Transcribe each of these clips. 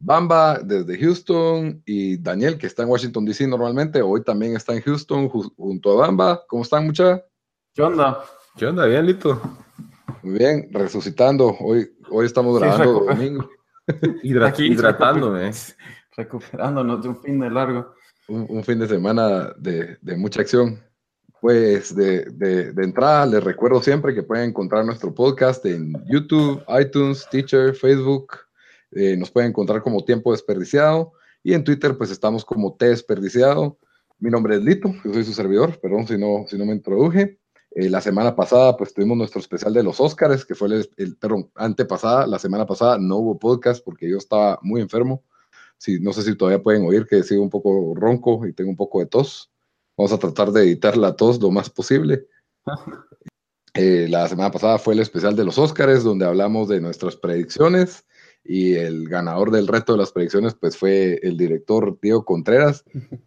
Bamba desde Houston y Daniel, que está en Washington DC normalmente, hoy también está en Houston junto a Bamba. ¿Cómo están, muchachos? ¿Qué onda? ¿Qué onda? Bien, Lito. Muy bien, resucitando. Hoy, hoy estamos grabando domingo. hidratándome. Recuperándonos de un fin de largo. Un, fin de semana de, de mucha acción. Pues de, de, de, entrada les recuerdo siempre que pueden encontrar nuestro podcast en YouTube, iTunes, Teacher, Facebook, eh, nos pueden encontrar como Tiempo Desperdiciado y en Twitter pues estamos como T Desperdiciado. Mi nombre es Lito, yo soy su servidor, perdón si no, si no me introduje. Eh, la semana pasada pues tuvimos nuestro especial de los Oscars, que fue el, el perdón, antepasada, la semana pasada no hubo podcast porque yo estaba muy enfermo. Si, no sé si todavía pueden oír que sigo un poco ronco y tengo un poco de tos. Vamos a tratar de editar la tos lo más posible. Eh, la semana pasada fue el especial de los Oscars, donde hablamos de nuestras predicciones y el ganador del reto de las predicciones pues fue el director Diego Contreras.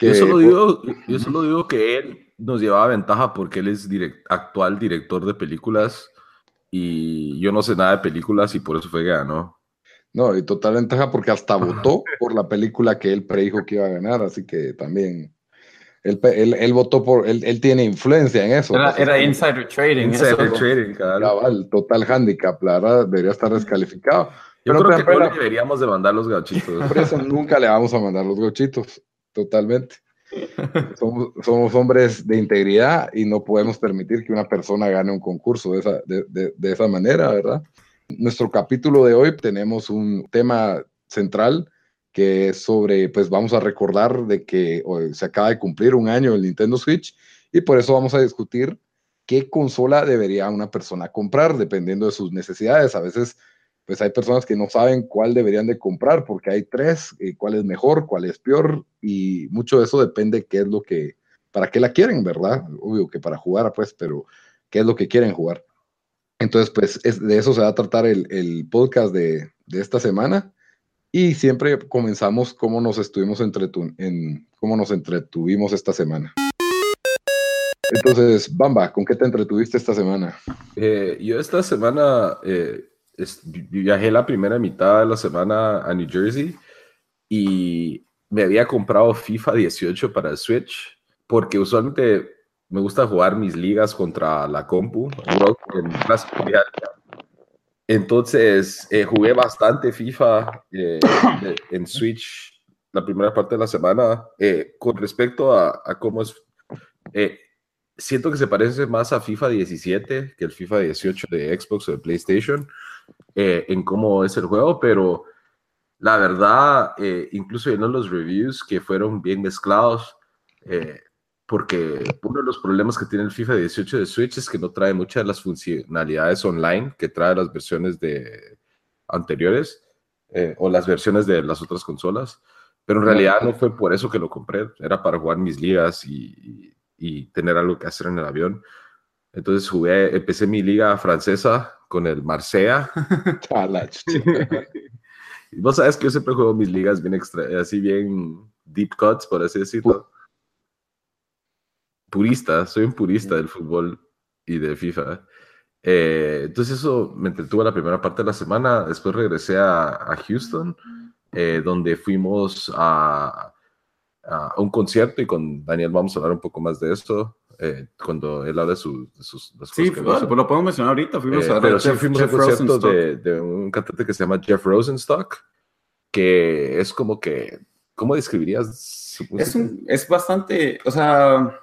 yo, solo digo, yo solo digo que él nos llevaba ventaja porque él es actual director de películas y yo no sé nada de películas y por eso fue que ganó. No, y total ventaja porque hasta votó por la película que él predijo que iba a ganar, así que también él, él, votó por, él, él, tiene influencia en eso. Era, pues, insider trading. Insider trading, claro. El total handicap, la verdad, debería estar descalificado. Yo creo que no deberíamos de mandar los gauchitos. Por eso nunca le vamos a mandar los gauchitos, totalmente. Somos, somos, hombres de integridad y no podemos permitir que una persona gane un concurso de esa, de, de, de esa manera, ¿verdad? Nuestro capítulo de hoy tenemos un tema central que es sobre, pues vamos a recordar de que se acaba de cumplir un año el Nintendo Switch y por eso vamos a discutir qué consola debería una persona comprar dependiendo de sus necesidades. A veces pues hay personas que no saben cuál deberían de comprar porque hay tres, y cuál es mejor, cuál es peor y mucho de eso depende qué es lo que, para qué la quieren, ¿verdad? Obvio que para jugar, pues, pero qué es lo que quieren jugar. Entonces, pues de eso se va a tratar el, el podcast de, de, esta semana y siempre comenzamos cómo nos estuvimos entretu en cómo nos entretuvimos esta semana. Entonces, Bamba, ¿con qué te entretuviste esta semana? Eh, yo esta semana eh, viajé la primera mitad de la semana a New Jersey y me había comprado FIFA 18 para el Switch porque usualmente me gusta jugar mis ligas contra la compu en Entonces eh, jugué bastante FIFA eh, en Switch la primera parte de la semana. Eh, con respecto a, a cómo es, siento que se parece más a FIFA 17 que el FIFA 18 de Xbox o de PlayStation. En cómo es el juego, pero la verdad, incluso viendo los reviews que fueron bien mezclados, eh, porque uno de los problemas que tiene el FIFA 18 de Switch es que no trae muchas de las funcionalidades online que trae las versiones de anteriores o las versiones de las otras consolas. Pero en realidad no fue por eso que lo compré, era para jugar mis ligas y, y tener algo que hacer en el avión. Entonces jugué, empecé mi liga francesa con el Marsella. Vos sabes que yo siempre juego mis ligas bien extra, así bien deep cuts, por así decirlo. Purista, soy un purista del fútbol y de FIFA. Eh, entonces eso me entretuvo la primera parte de la semana. Después regresé a, Houston, eh, donde fuimos a, a, un concierto y con Daniel vamos a hablar un poco más de esto. Eh, cuando él habla de, sus, Sí, pues, lo podemos mencionar ahorita. Fuimos eh, a pero sí fuimos a un concierto de, de, un cantante que se llama Jeff Rosenstock, que es como que ¿cómo describirías su? Es, un, es bastante, o sea,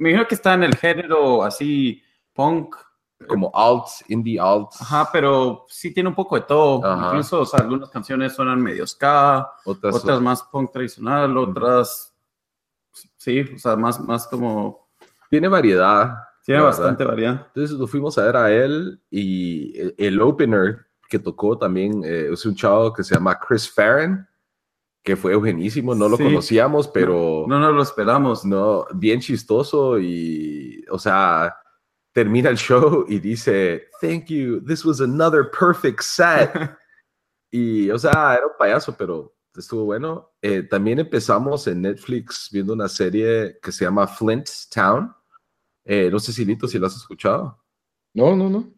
me imagino que está en el género así punk. Como alt, indie alt. Ajá, pero sí tiene un poco de todo. Ajá. Incluso, o sea, algunas canciones suenan medio ska, Otras, otras más punk tradicional, otras, sí, o sea, más, más como, Tiene variedad. tiene bastante variedad. Entonces lo fuimos a ver a él y el, el opener que tocó también eh, es un chavo que se llama Chris Farron, que fue buenísimo, no lo Sí. conocíamos, pero No nos lo esperamos. no, bien chistoso y, o sea, termina el show y dice, thank you, this was another perfect set. y, o sea, era un payaso, pero estuvo bueno. Eh, también empezamos en Netflix viendo una serie que se llama Flint Town. Eh, no sé si Lito, si lo has escuchado. No, no, no.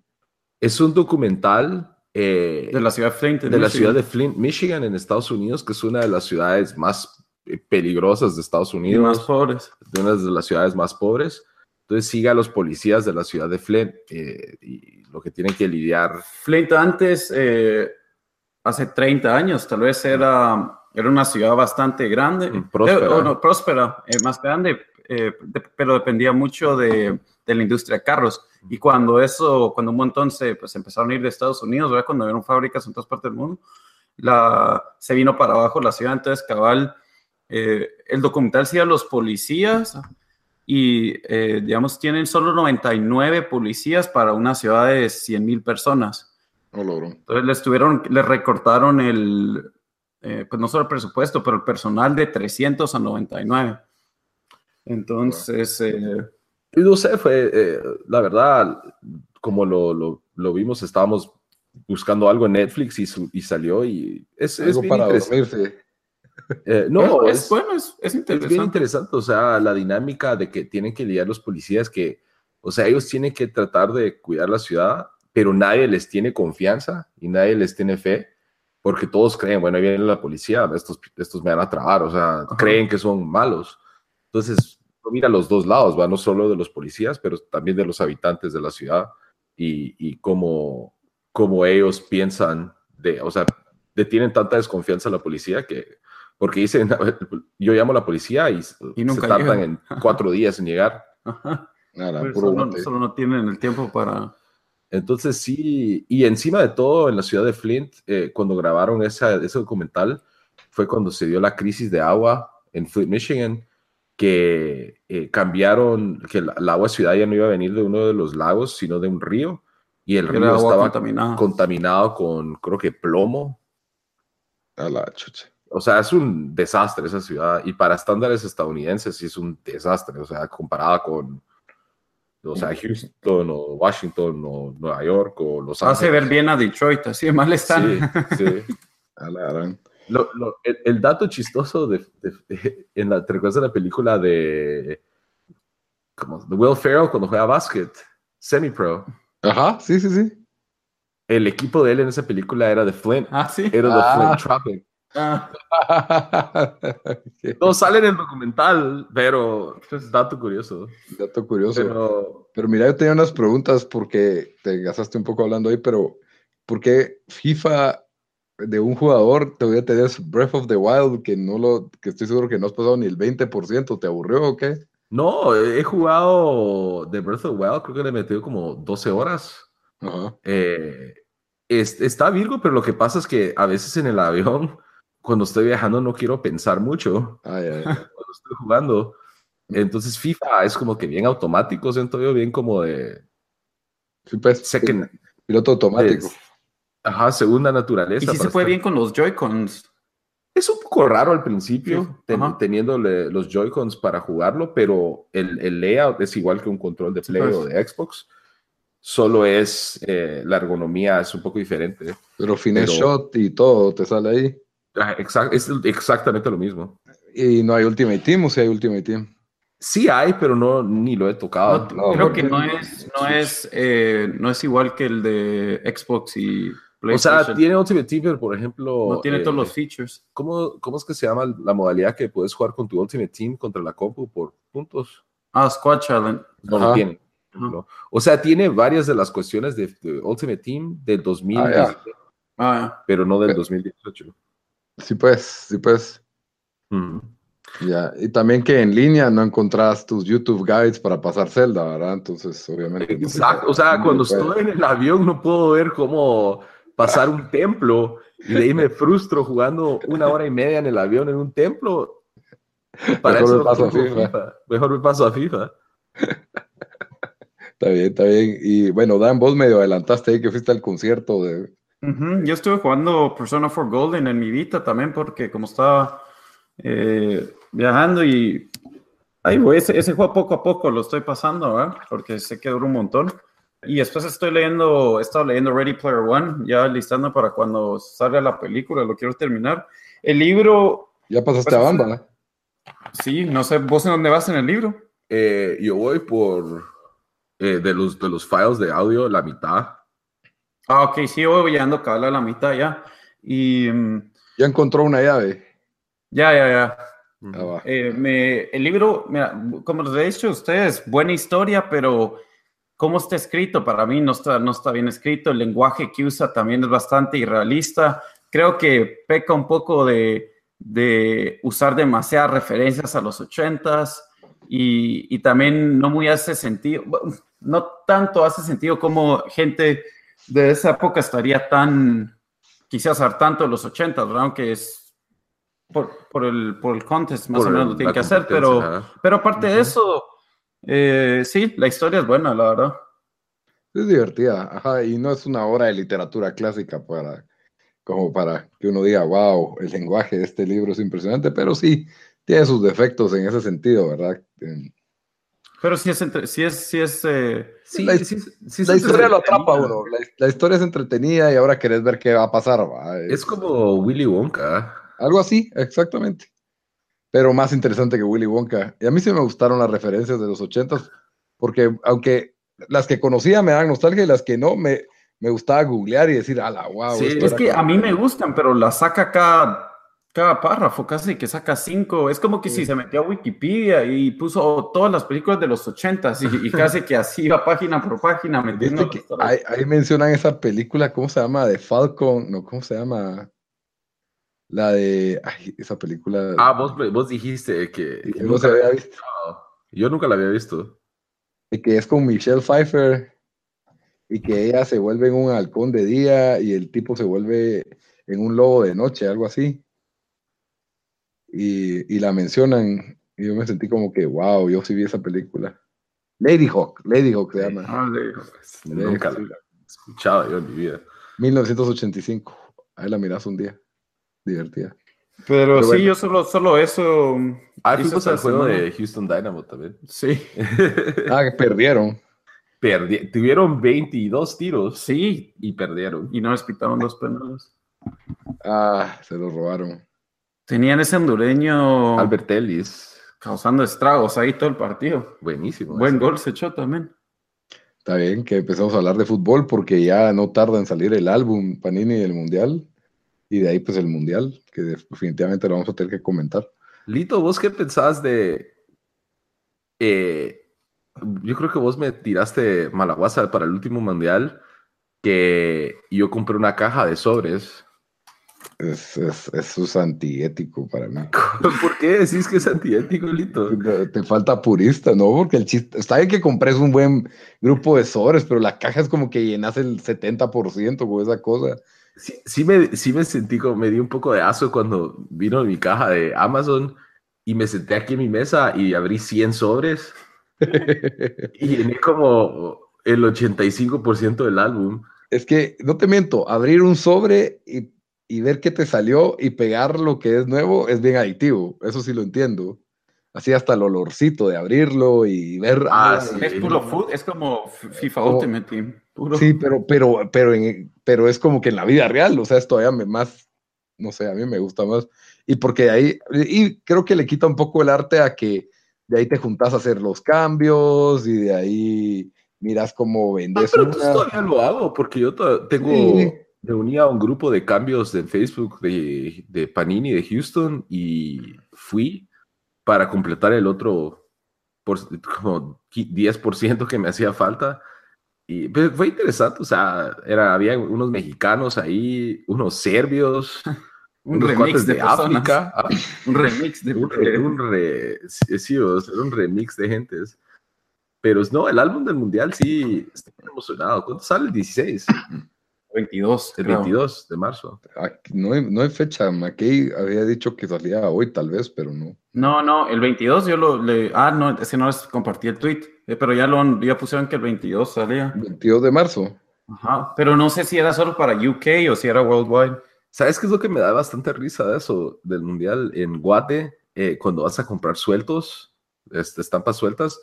Es un documental eh, De la ciudad de Flint. de la Michigan. ciudad de Flint, Michigan, en Estados Unidos, que es una de las ciudades más eh, peligrosas de Estados Y Unidos más pobres. de una de las ciudades más pobres. Entonces sigue a los policías de la ciudad de Flint eh, y lo que tienen que lidiar. Flint antes, eh, hace 30 años, tal vez era, era una ciudad bastante grande, Mm, próspera. Eh, no, próspera, más grande, de- pero dependía mucho de, de la industria de carros. Y cuando eso, cuando un montón se pues, empezaron a ir de Estados Unidos, ¿verdad? cuando vieron fábricas en todas partes del mundo, la, se vino para abajo la ciudad, entonces cabal, eh, el documental sigue a los policías y, eh, digamos, tienen solo 99 policías para una ciudad de 100 mil personas. No logró. Entonces les tuvieron, les recortaron el, eh, pues no solo el presupuesto, pero el personal de 300 a 99. Entonces, eh, Y no sé, fue, eh, la verdad, como lo, lo, lo vimos, estábamos buscando algo en Netflix y, su- y salió y es, es bien para interesante. dormirse. Eh, no, es, es, bueno, es, es Es interesante. bien interesante, o sea, la dinámica de que tienen que lidiar los policías, que, o sea, ellos tienen que tratar de cuidar la ciudad, pero nadie les tiene confianza y nadie les tiene fe, porque todos creen, bueno, ahí viene la policía, estos, estos me van a trabar, o sea, creen que son malos. Entonces, mira los dos lados, va, no solo de los policías, pero también de los habitantes de la ciudad y, y cómo, cómo ellos piensan de, o sea, de tienen tanta desconfianza en la policía que, porque dicen, yo llamo a la policía y, Y nunca se tardan llegan. en cuatro días en llegar. Ajá. Nada, Pues puro solo, solo no tienen el tiempo para... Entonces sí, y encima de todo, en la ciudad de Flint, eh, cuando grabaron esa, ese documental, fue cuando se dio la crisis de agua en Flint, Michigan, que eh, cambiaron, que el, el agua ciudad ya no iba a venir de uno de los lagos, sino de un río, y el río estaba contaminado con, creo que plomo. A la chucha. O sea, es un desastre esa ciudad, y para estándares estadounidenses sí es un desastre, o sea, comparada con, o sea, Houston o Washington o Nueva York o Los Ángeles. Hace ver bien a Detroit, así de mal están. Sí, sí. A la gran. Lo- lo- el, el dato chistoso de, de- en la, ¿te recuerdas de la película de, como, de Will Ferrell cuando juega básquet, semi-pro? Ajá, sí, sí, sí. El equipo de él en esa película era de Flint, Ah, sí. era de Ah. Flint Tropic. Ah, No sale en el documental, pero es dato curioso. Dato curioso. Pero, Pero mira, yo tenía unas preguntas porque te gastaste un poco hablando ahí, pero ¿por qué FIFA de un jugador todavía tenías Breath of the Wild que no lo, que estoy seguro que no has pasado ni el 20%? ¿Te aburrió o qué? no, he jugado The Breath of the Wild, creo que le metí como 12 horas. Ajá. Eh, es- está Virgo, pero lo que pasa es que a veces en el avión, cuando estoy viajando, no quiero pensar mucho Ay, ay, cuando estoy jugando. Entonces FIFA es como que bien automático, siento yo, bien como de Sí, pues, second, piloto automático. es- ajá, segunda naturaleza. y sí se para puede estar- bien con los Joy-Cons. Es un poco raro al principio, Sí, ten- ajá. teniéndole los Joy-Cons para jugarlo, pero el, el layout es igual que un control de Play pues. o de Xbox. Solo es eh, la ergonomía es un poco diferente. Pero finesse Pero- shot y todo te sale ahí. Ah, exact- es exactamente lo mismo. Y no hay Ultimate Team o si hay Ultimate Team. Sí hay, pero no ni lo he tocado. No, no, creo porque- que no es, no es, eh, no es igual que el de Xbox y o sea, tiene Ultimate Team, pero por ejemplo, no tiene eh, todos los features. ¿cómo, ¿cómo es que se llama la modalidad que puedes jugar con tu Ultimate Team contra la compu por puntos? Ah, Squad Challenge. No lo tiene. O sea, tiene varias de las cuestiones de, de Ultimate Team del 2000, Ah. Ah, pero no del Eh. 2018. Sí, pues, sí, pues. Ya, y también que en línea no encontrás tus YouTube guides para pasar Zelda, ¿verdad? Entonces, obviamente. Exacto, o sea, cuando estoy en el avión no puedo ver cómo pasar un templo y de ahí me frustro jugando una hora y media en el avión en un templo. Para Mejor eso me paso a FIFA. Mejor me paso a FIFA. está bien, está bien. Y bueno, Dan, vos medio adelantaste ahí que fuiste al concierto de. Yo estuve jugando Persona 4 Golden en mi Vita también porque como estaba eh, viajando y ahí voy, ese, ese, juego poco a poco lo estoy pasando, ¿verdad? Porque sé que dura un montón. Y después estoy leyendo, he estado leyendo Ready Player One, ya listando para cuando salga la película, lo quiero terminar. El libro... Ya pasaste a pues, banda. Sí, no sé, ¿vos en dónde vas en el libro? Eh, yo voy por eh, de, los, de los files de audio, la mitad. Ah, ok, sí, voy llegando a la mitad ya. Y... Mm, ya encontró una llave. Ya, ya, ya. Ah, eh, me, el libro, mira, como les he dicho a ustedes, buena historia, pero cómo está escrito, para mí no está, no está bien escrito. El lenguaje que usa también es bastante irrealista. Creo que peca un poco de, de usar demasiadas referencias a los ochentas y, y también no muy hace sentido, no tanto hace sentido como gente de esa época estaría tan, quizás tanto de los ochentas, ¿verdad? Aunque es por, por, el, por el contest, más o menos lo tiene que hacer, pero, pero aparte de eso, eh, sí, la historia es buena, la verdad. Es divertida, ajá, y no es una obra de literatura clásica para, como para que uno diga, wow, el lenguaje de este libro es impresionante, pero sí, tiene sus defectos en ese sentido, ¿verdad? Pero sí es, entre, sí es, sí es, eh, sí, la, historia lo atrapa uno, la, historia es entretenida y ahora querés ver qué va a pasar. ¿va? Es como Willy Wonka. Algo así, exactamente. Pero más interesante que Willy Wonka. Y a mí sí me gustaron las referencias de los ochentas, porque aunque las que conocía me dan nostalgia y las que no, me, me gustaba googlear y decir, ala, wow. Sí, es que a mí me gustan, pero las saca cada, cada párrafo, casi que saca cinco. Es como que si se metió a Wikipedia y puso todas las películas de los ochentas y, casi que así va página por página metiendo. ahí, ahí, mencionan esa película, ¿cómo se llama? De Falcon, no, ¿cómo se llama? La de. Ay, esa película. Ah, vos, vos dijiste que. que se había visto. Yo nunca la había visto. Que es con Michelle Pfeiffer y que ella se vuelve en un halcón de día y el tipo se vuelve en un lobo de noche, algo así. Y, y la mencionan y yo me sentí como que, wow, yo sí vi esa película. Lady Hawk, Lady Hawk se llama. Ah, Lady Hawk. Nunca la he escuchado yo en mi vida. 1985. Ahí la miras un día divertida. Pero, sí, yo solo, solo eso. Ah, fuimos al juego de Houston Dynamo también. Sí. ah, que perdieron. tuvieron 22 tiros. Sí. Y perdieron. Y no les pitaron dos penales. Ah, se los robaron. Tenían ese hondureño. Albert Ellis. Causando estragos ahí todo el partido. Buenísimo. Buen gol se echó también. Está bien que empezamos a hablar de fútbol porque ya no tarda en salir el álbum Panini del Mundial y de ahí pues el mundial, que definitivamente lo vamos a tener que comentar. Lito, ¿vos qué pensás de... Eh, yo creo que vos me tiraste malaguasa para el último mundial, que yo compré una caja de sobres. Es, es, eso es antiético para mí. ¿Por qué decís que es antiético, Lito? Te falta purista, ¿no? Porque el chiste, está bien que compres un buen grupo de sobres, pero la caja es como que llenas el 70% con esa cosa. Sí, me, sí me sentí como, me di un poco de aso cuando vino mi caja de Amazon y me senté aquí en mi mesa y abrí 100 sobres y llené como el 85% del álbum. Es que, no te miento, abrir un sobre y, y, ver qué te salió y pegar lo que es nuevo es bien adictivo, eso sí lo entiendo. Así hasta el olorcito de abrirlo y ver... Ah, Es puro food, es como FIFA Ultimate Team. Sí, pero, pero, pero, pero es como que en la vida real, o sea, es todavía más, no sé, a mí me gusta más. Y porque de ahí, y creo que le quita un poco el arte a que de ahí te juntas a hacer los cambios y de ahí miras cómo vendes. Ah, pero todavía lo hago, porque yo tengo, me uní a un grupo de cambios de Facebook de, de Panini de Houston y fui para completar el otro por, como 10% que me hacía falta y pues, fue interesante, o sea, era, había unos mexicanos ahí, unos serbios, Un unos remix de de. África. ah, Un remix de un, re- un re- sí, o sea, un remix de gentes. Pero no, el álbum del mundial sí, estoy emocionado. ¿Cuánto sale? El 16, 22. el creo. 22 de marzo. Aquí no, hay, no hay fecha. McKay había dicho que salía hoy, tal vez, pero no. No, no, el 22 yo lo le. Ah, no, ese no les compartí el tweet. eh, pero ya lo ya pusieron que el 22 salía. 22 de marzo. Ajá. Pero no sé si era solo para UK o si era worldwide. ¿Sabes qué es lo que me da bastante risa de eso, del mundial? En Guate, eh, cuando vas a comprar sueltos, este, estampas sueltas,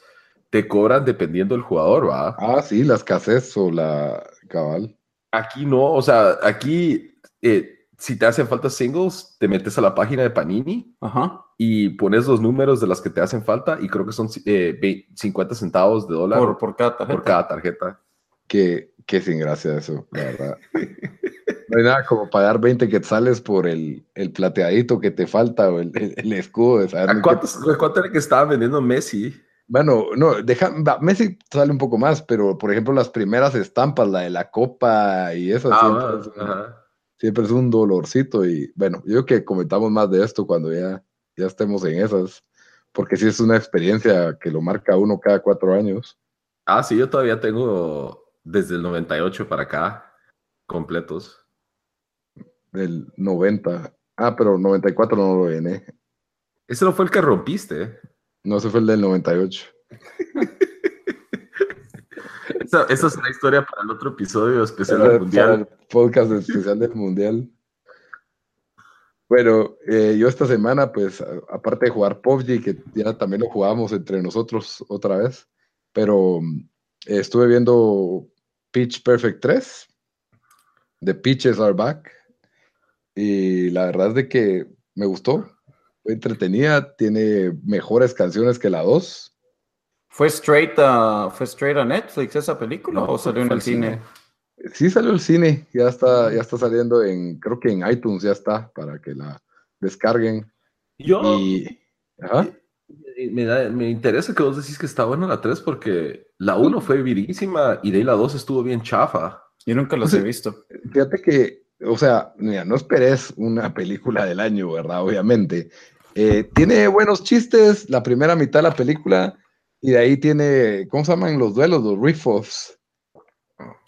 te cobran dependiendo del jugador, ¿va? Ah, sí, la escasez o la cabal. Aquí no, o sea, aquí, eh, si te hacen falta singles, te metes a la página de Panini Ajá. y pones los números de las que te hacen falta y creo que son eh, ve- 50 centavos de dólar Por, por, por cada tarjeta. cada tarjeta. Que, que sin gracia eso, la verdad. No hay nada como pagar 20 quetzales por el, el plateadito que te falta o el, el- el escudo ¿A qué- cuántos, ¿Cuánto era que estaba vendiendo Messi? Bueno, no, deja, Messi sale un poco más, pero por ejemplo las primeras estampas, la de la copa y eso, siempre, Ah, es, un- ajá. siempre es un dolorcito y bueno, yo creo que comentamos más de esto cuando ya, ya estemos en esas, porque sí es una experiencia que lo marca uno cada cuatro años. Ah, sí, yo todavía tengo desde el 98 para acá completos. del 90. Ah, pero 94 no lo llené. Ese no fue el que rompiste. No, ese fue el del 98. Esa, esa es una historia para el otro episodio especial del para Mundial. el podcast especial del Mundial. Bueno, eh, yo esta semana, pues, a- aparte de jugar PUBG, que ya también lo jugamos entre nosotros otra vez, pero mm, estuve viendo Pitch Perfect 3, The Pitches Are Back, y la verdad es de que me gustó, fue entretenida, tiene mejores canciones que la 2. ¿Fue straight a, ¿Fue straight a Netflix esa película No, o salió en el al cine? Sí salió el cine, ya está, ya está saliendo en, creo que en iTunes ya está, para que la descarguen. Yo Y, ajá. me, da- me interesa que vos decís que está buena la 3 porque la 1 fue virísima y de ahí la 2 estuvo bien chafa. Yo nunca los he visto. Fíjate que, o sea, mira, no esperes una película del año, ¿verdad? Obviamente. Eh, tiene buenos chistes la primera mitad de la película y de ahí tiene, ¿cómo se llaman los duelos? Los riff-offs.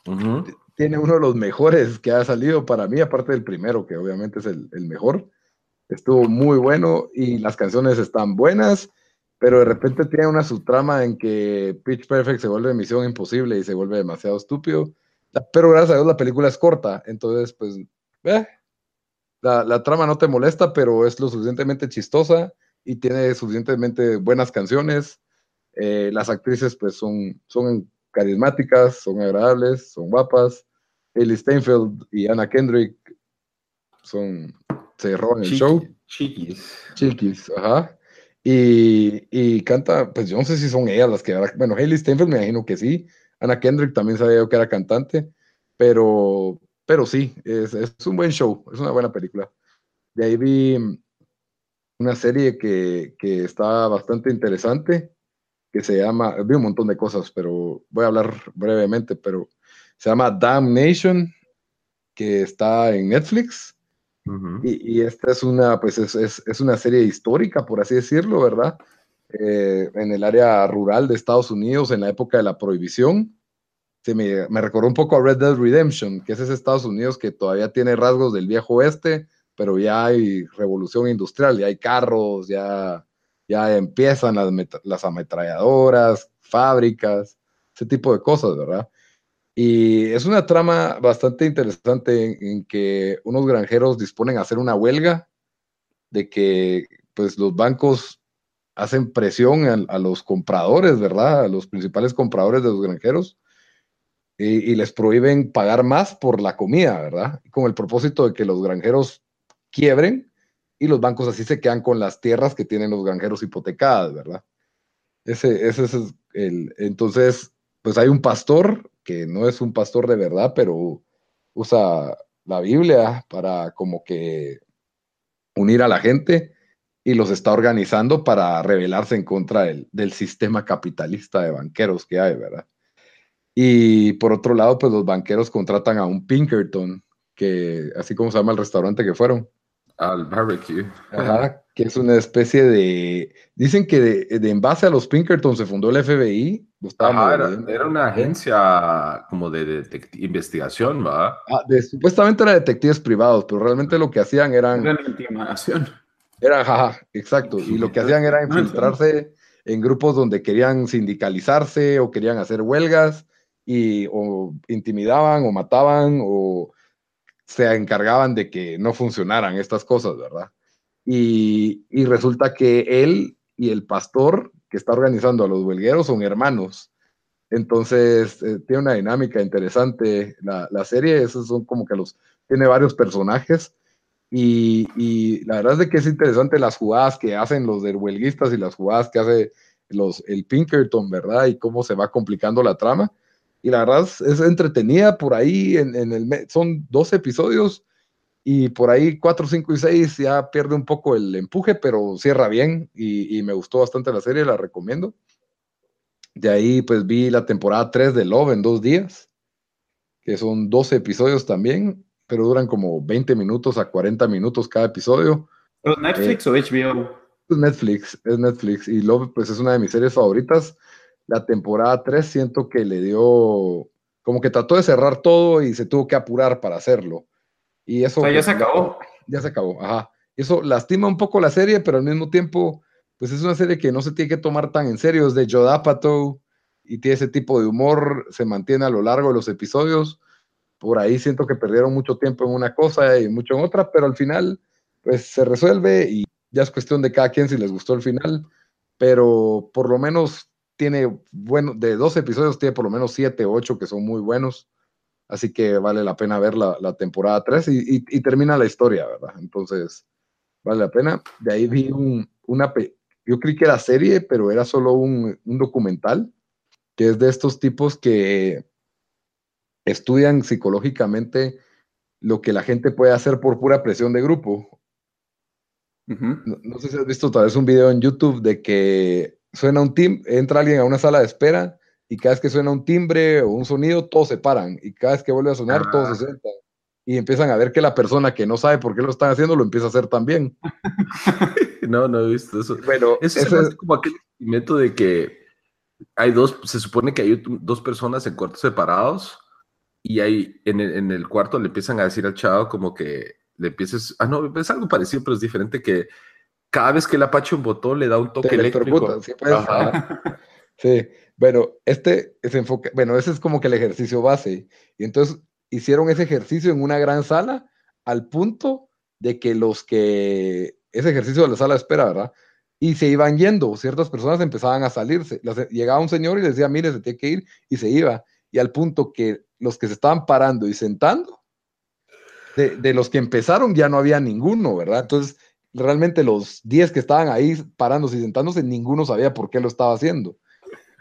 Ujú. Tiene uno de los mejores que ha salido para mí, aparte del primero, que obviamente es el, el mejor. Estuvo muy bueno y las canciones están buenas, pero de repente tiene una subtrama en que Pitch Perfect se vuelve misión imposible y se vuelve demasiado estúpido. Pero gracias a Dios la película es corta, entonces pues eh, la, la trama no te molesta, pero es lo suficientemente chistosa y tiene suficientemente buenas canciones. Eh, las actrices pues son, son carismáticas, son agradables, son guapas. Ellie Steinfeld y Anna Kendrick son, se roban el Chiqui- show. Chiquis. Chiquis, ajá. Y, y canta, pues yo no sé si son ellas las que, bueno, Hailey Steinfeld me imagino que sí. Anna Kendrick también sabía yo que era cantante, pero, pero sí, es, es un buen show, es una buena película. De ahí vi una serie que, que está bastante interesante, que se llama, vi un montón de cosas, pero voy a hablar brevemente, pero se llama Damnation, que está en Netflix. Ujú. Y, y esta es una, pues es, es, es una serie histórica, por así decirlo, ¿verdad? Eh, en el área rural de Estados Unidos, en la época de la prohibición. Se me, me recordó un poco a Red Dead Redemption, que es ese Estados Unidos que todavía tiene rasgos del viejo oeste, pero ya hay revolución industrial, ya hay carros, ya, ya empiezan las, las ametralladoras, fábricas, ese tipo de cosas, ¿verdad? Y es una trama bastante interesante en, en que unos granjeros disponen a hacer una huelga de que pues los bancos hacen presión a, a los compradores, ¿verdad? A los principales compradores de los granjeros y, les prohíben pagar más por la comida, ¿verdad? Con el propósito de que los granjeros quiebren y los bancos así se quedan con las tierras que tienen los granjeros hipotecadas, ¿verdad? Ese, ese es el, entonces, pues hay un pastor que no es un pastor de verdad, pero usa la Biblia para como que unir a la gente y los está organizando para rebelarse en contra del, del sistema capitalista de banqueros que hay, ¿verdad? Y por otro lado, pues los banqueros contratan a un Pinkerton, que así como se llama el restaurante que fueron. Al barbecue. Ajá, que es una especie de. Dicen que de, en base a los Pinkerton se fundó el FBI. era, una agencia como de, investigación, ¿va? Ah, supuestamente era detectives privados, pero realmente lo que hacían eran. Era intimidación. Era, ajá, exacto. Y lo que hacían era infiltrarse en grupos donde querían sindicalizarse o querían hacer huelgas y o intimidaban o mataban o se encargaban de que no funcionaran estas cosas, ¿verdad? Y, resulta que él y el pastor que está organizando a los huelgueros son hermanos. Entonces, eh, tiene una dinámica interesante la, serie. Esos son como que los. Tiene varios personajes. Y, la verdad es que es interesante las jugadas que hacen los huelguistas y las jugadas que hace los, el Pinkerton, ¿verdad? Y cómo se va complicando la trama y la verdad es, entretenida por ahí, en, el, son dos episodios y por ahí 4, 5 y 6 ya pierde un poco el empuje, pero cierra bien y, me gustó bastante la serie, la recomiendo. De ahí pues vi la temporada 3 de Love en dos días, que son 12 episodios también, pero duran como 20 minutos a 40 minutos cada episodio. ¿Es Netflix o HBO? Es Netflix, es Netflix y Love pues es una de mis series favoritas la temporada 3 siento que le dio, como que trató de cerrar todo y se tuvo que apurar para hacerlo. Y eso... ya se acabó. Ya se acabó, ajá. Eso lastima un poco la serie, pero al mismo tiempo, pues es una serie que no se tiene que tomar tan en serio, es de Jodapato y tiene ese tipo de humor, se mantiene a lo largo de los episodios. Por ahí siento que perdieron mucho tiempo en una cosa y mucho en otra, pero al final, pues se resuelve y ya es cuestión de cada quien si les gustó el final, pero por lo menos tiene, bueno, de dos episodios tiene por lo menos siete, ocho que son muy buenos. Así que vale la pena ver la, temporada 3 y, termina la historia, ¿verdad? Entonces, vale la pena. De ahí vi un, una, yo creí que era serie, pero era solo un, un documental, que es de estos tipos que estudian psicológicamente lo que la gente puede hacer por pura presión de grupo. no, no, sé si has visto tal vez un video en YouTube de que suena un timbre, entra alguien a una sala de espera y cada vez que suena un timbre o un sonido, todos se paran y cada vez que vuelve a sonar, todos se ah. sientan y empiezan a ver que la persona que no sabe por qué lo están haciendo lo empieza a hacer también. no, no he visto eso. Bueno, eso es como aquel método de que hay dos, se supone que hay dos personas en cuartos separados y hay en el, en el cuarto le empiezan a decir al chavo como que le empieces, ah, no, es algo parecido, pero es diferente que cada vez que le apache un botón le da un toque eléctrico. Sí, pues, sí, bueno, este es enfoque, bueno, ese es como que el ejercicio base. Y entonces hicieron ese ejercicio en una gran sala al punto de que los que, ese ejercicio de la sala de espera, ¿verdad? Y se iban yendo, ciertas personas empezaban a salirse. Llegaba un señor y decía, mire, se tiene que ir, y se iba. Y al punto que los que se estaban parando y sentando, de, de los que empezaron ya no había ninguno, ¿verdad? Entonces realmente los 10 que estaban ahí parándose y sentándose, ninguno sabía por qué lo estaba haciendo.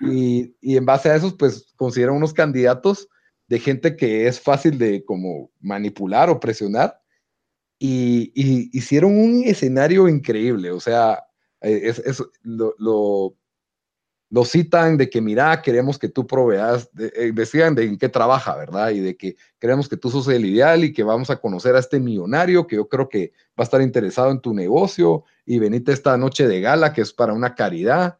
Y, en base a eso, pues consideran unos candidatos de gente que es fácil de como manipular o presionar. Y, hicieron un escenario increíble, o sea, eh, es, lo citan de que, mira, queremos que tú proveas, eh, decían de en qué trabaja, ¿verdad? Y de que queremos que tú sos el ideal y que vamos a conocer a este millonario que yo creo que va a estar interesado en tu negocio y venite esta noche de gala que es para una caridad.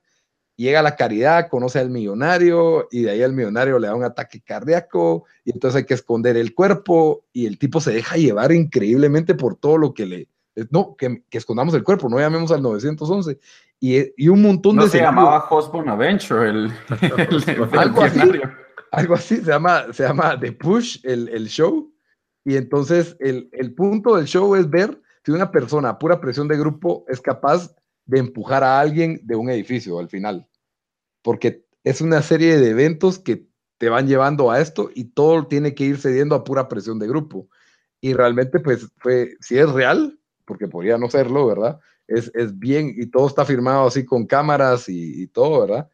Llega la caridad, conoce al millonario y de ahí el millonario le da un ataque cardíaco y entonces hay que esconder el cuerpo y el tipo se deja llevar increíblemente por todo lo que le... No, que, que escondamos el cuerpo, no llamemos al 911 y, un montón no de... se llamaba Host Bonaventure, el, algo, así, algo así, se llama, se llama The Push, el, el show. Y entonces el, el, punto del show es ver si una persona a pura presión de grupo es capaz de empujar a alguien de un edificio al final. Porque es una serie de eventos que te van llevando a esto y todo tiene que ir cediendo a pura presión de grupo. Y realmente, pues, fue, si es real, porque podría no serlo, ¿verdad? es, bien, y todo está firmado así con cámaras y, todo, ¿verdad?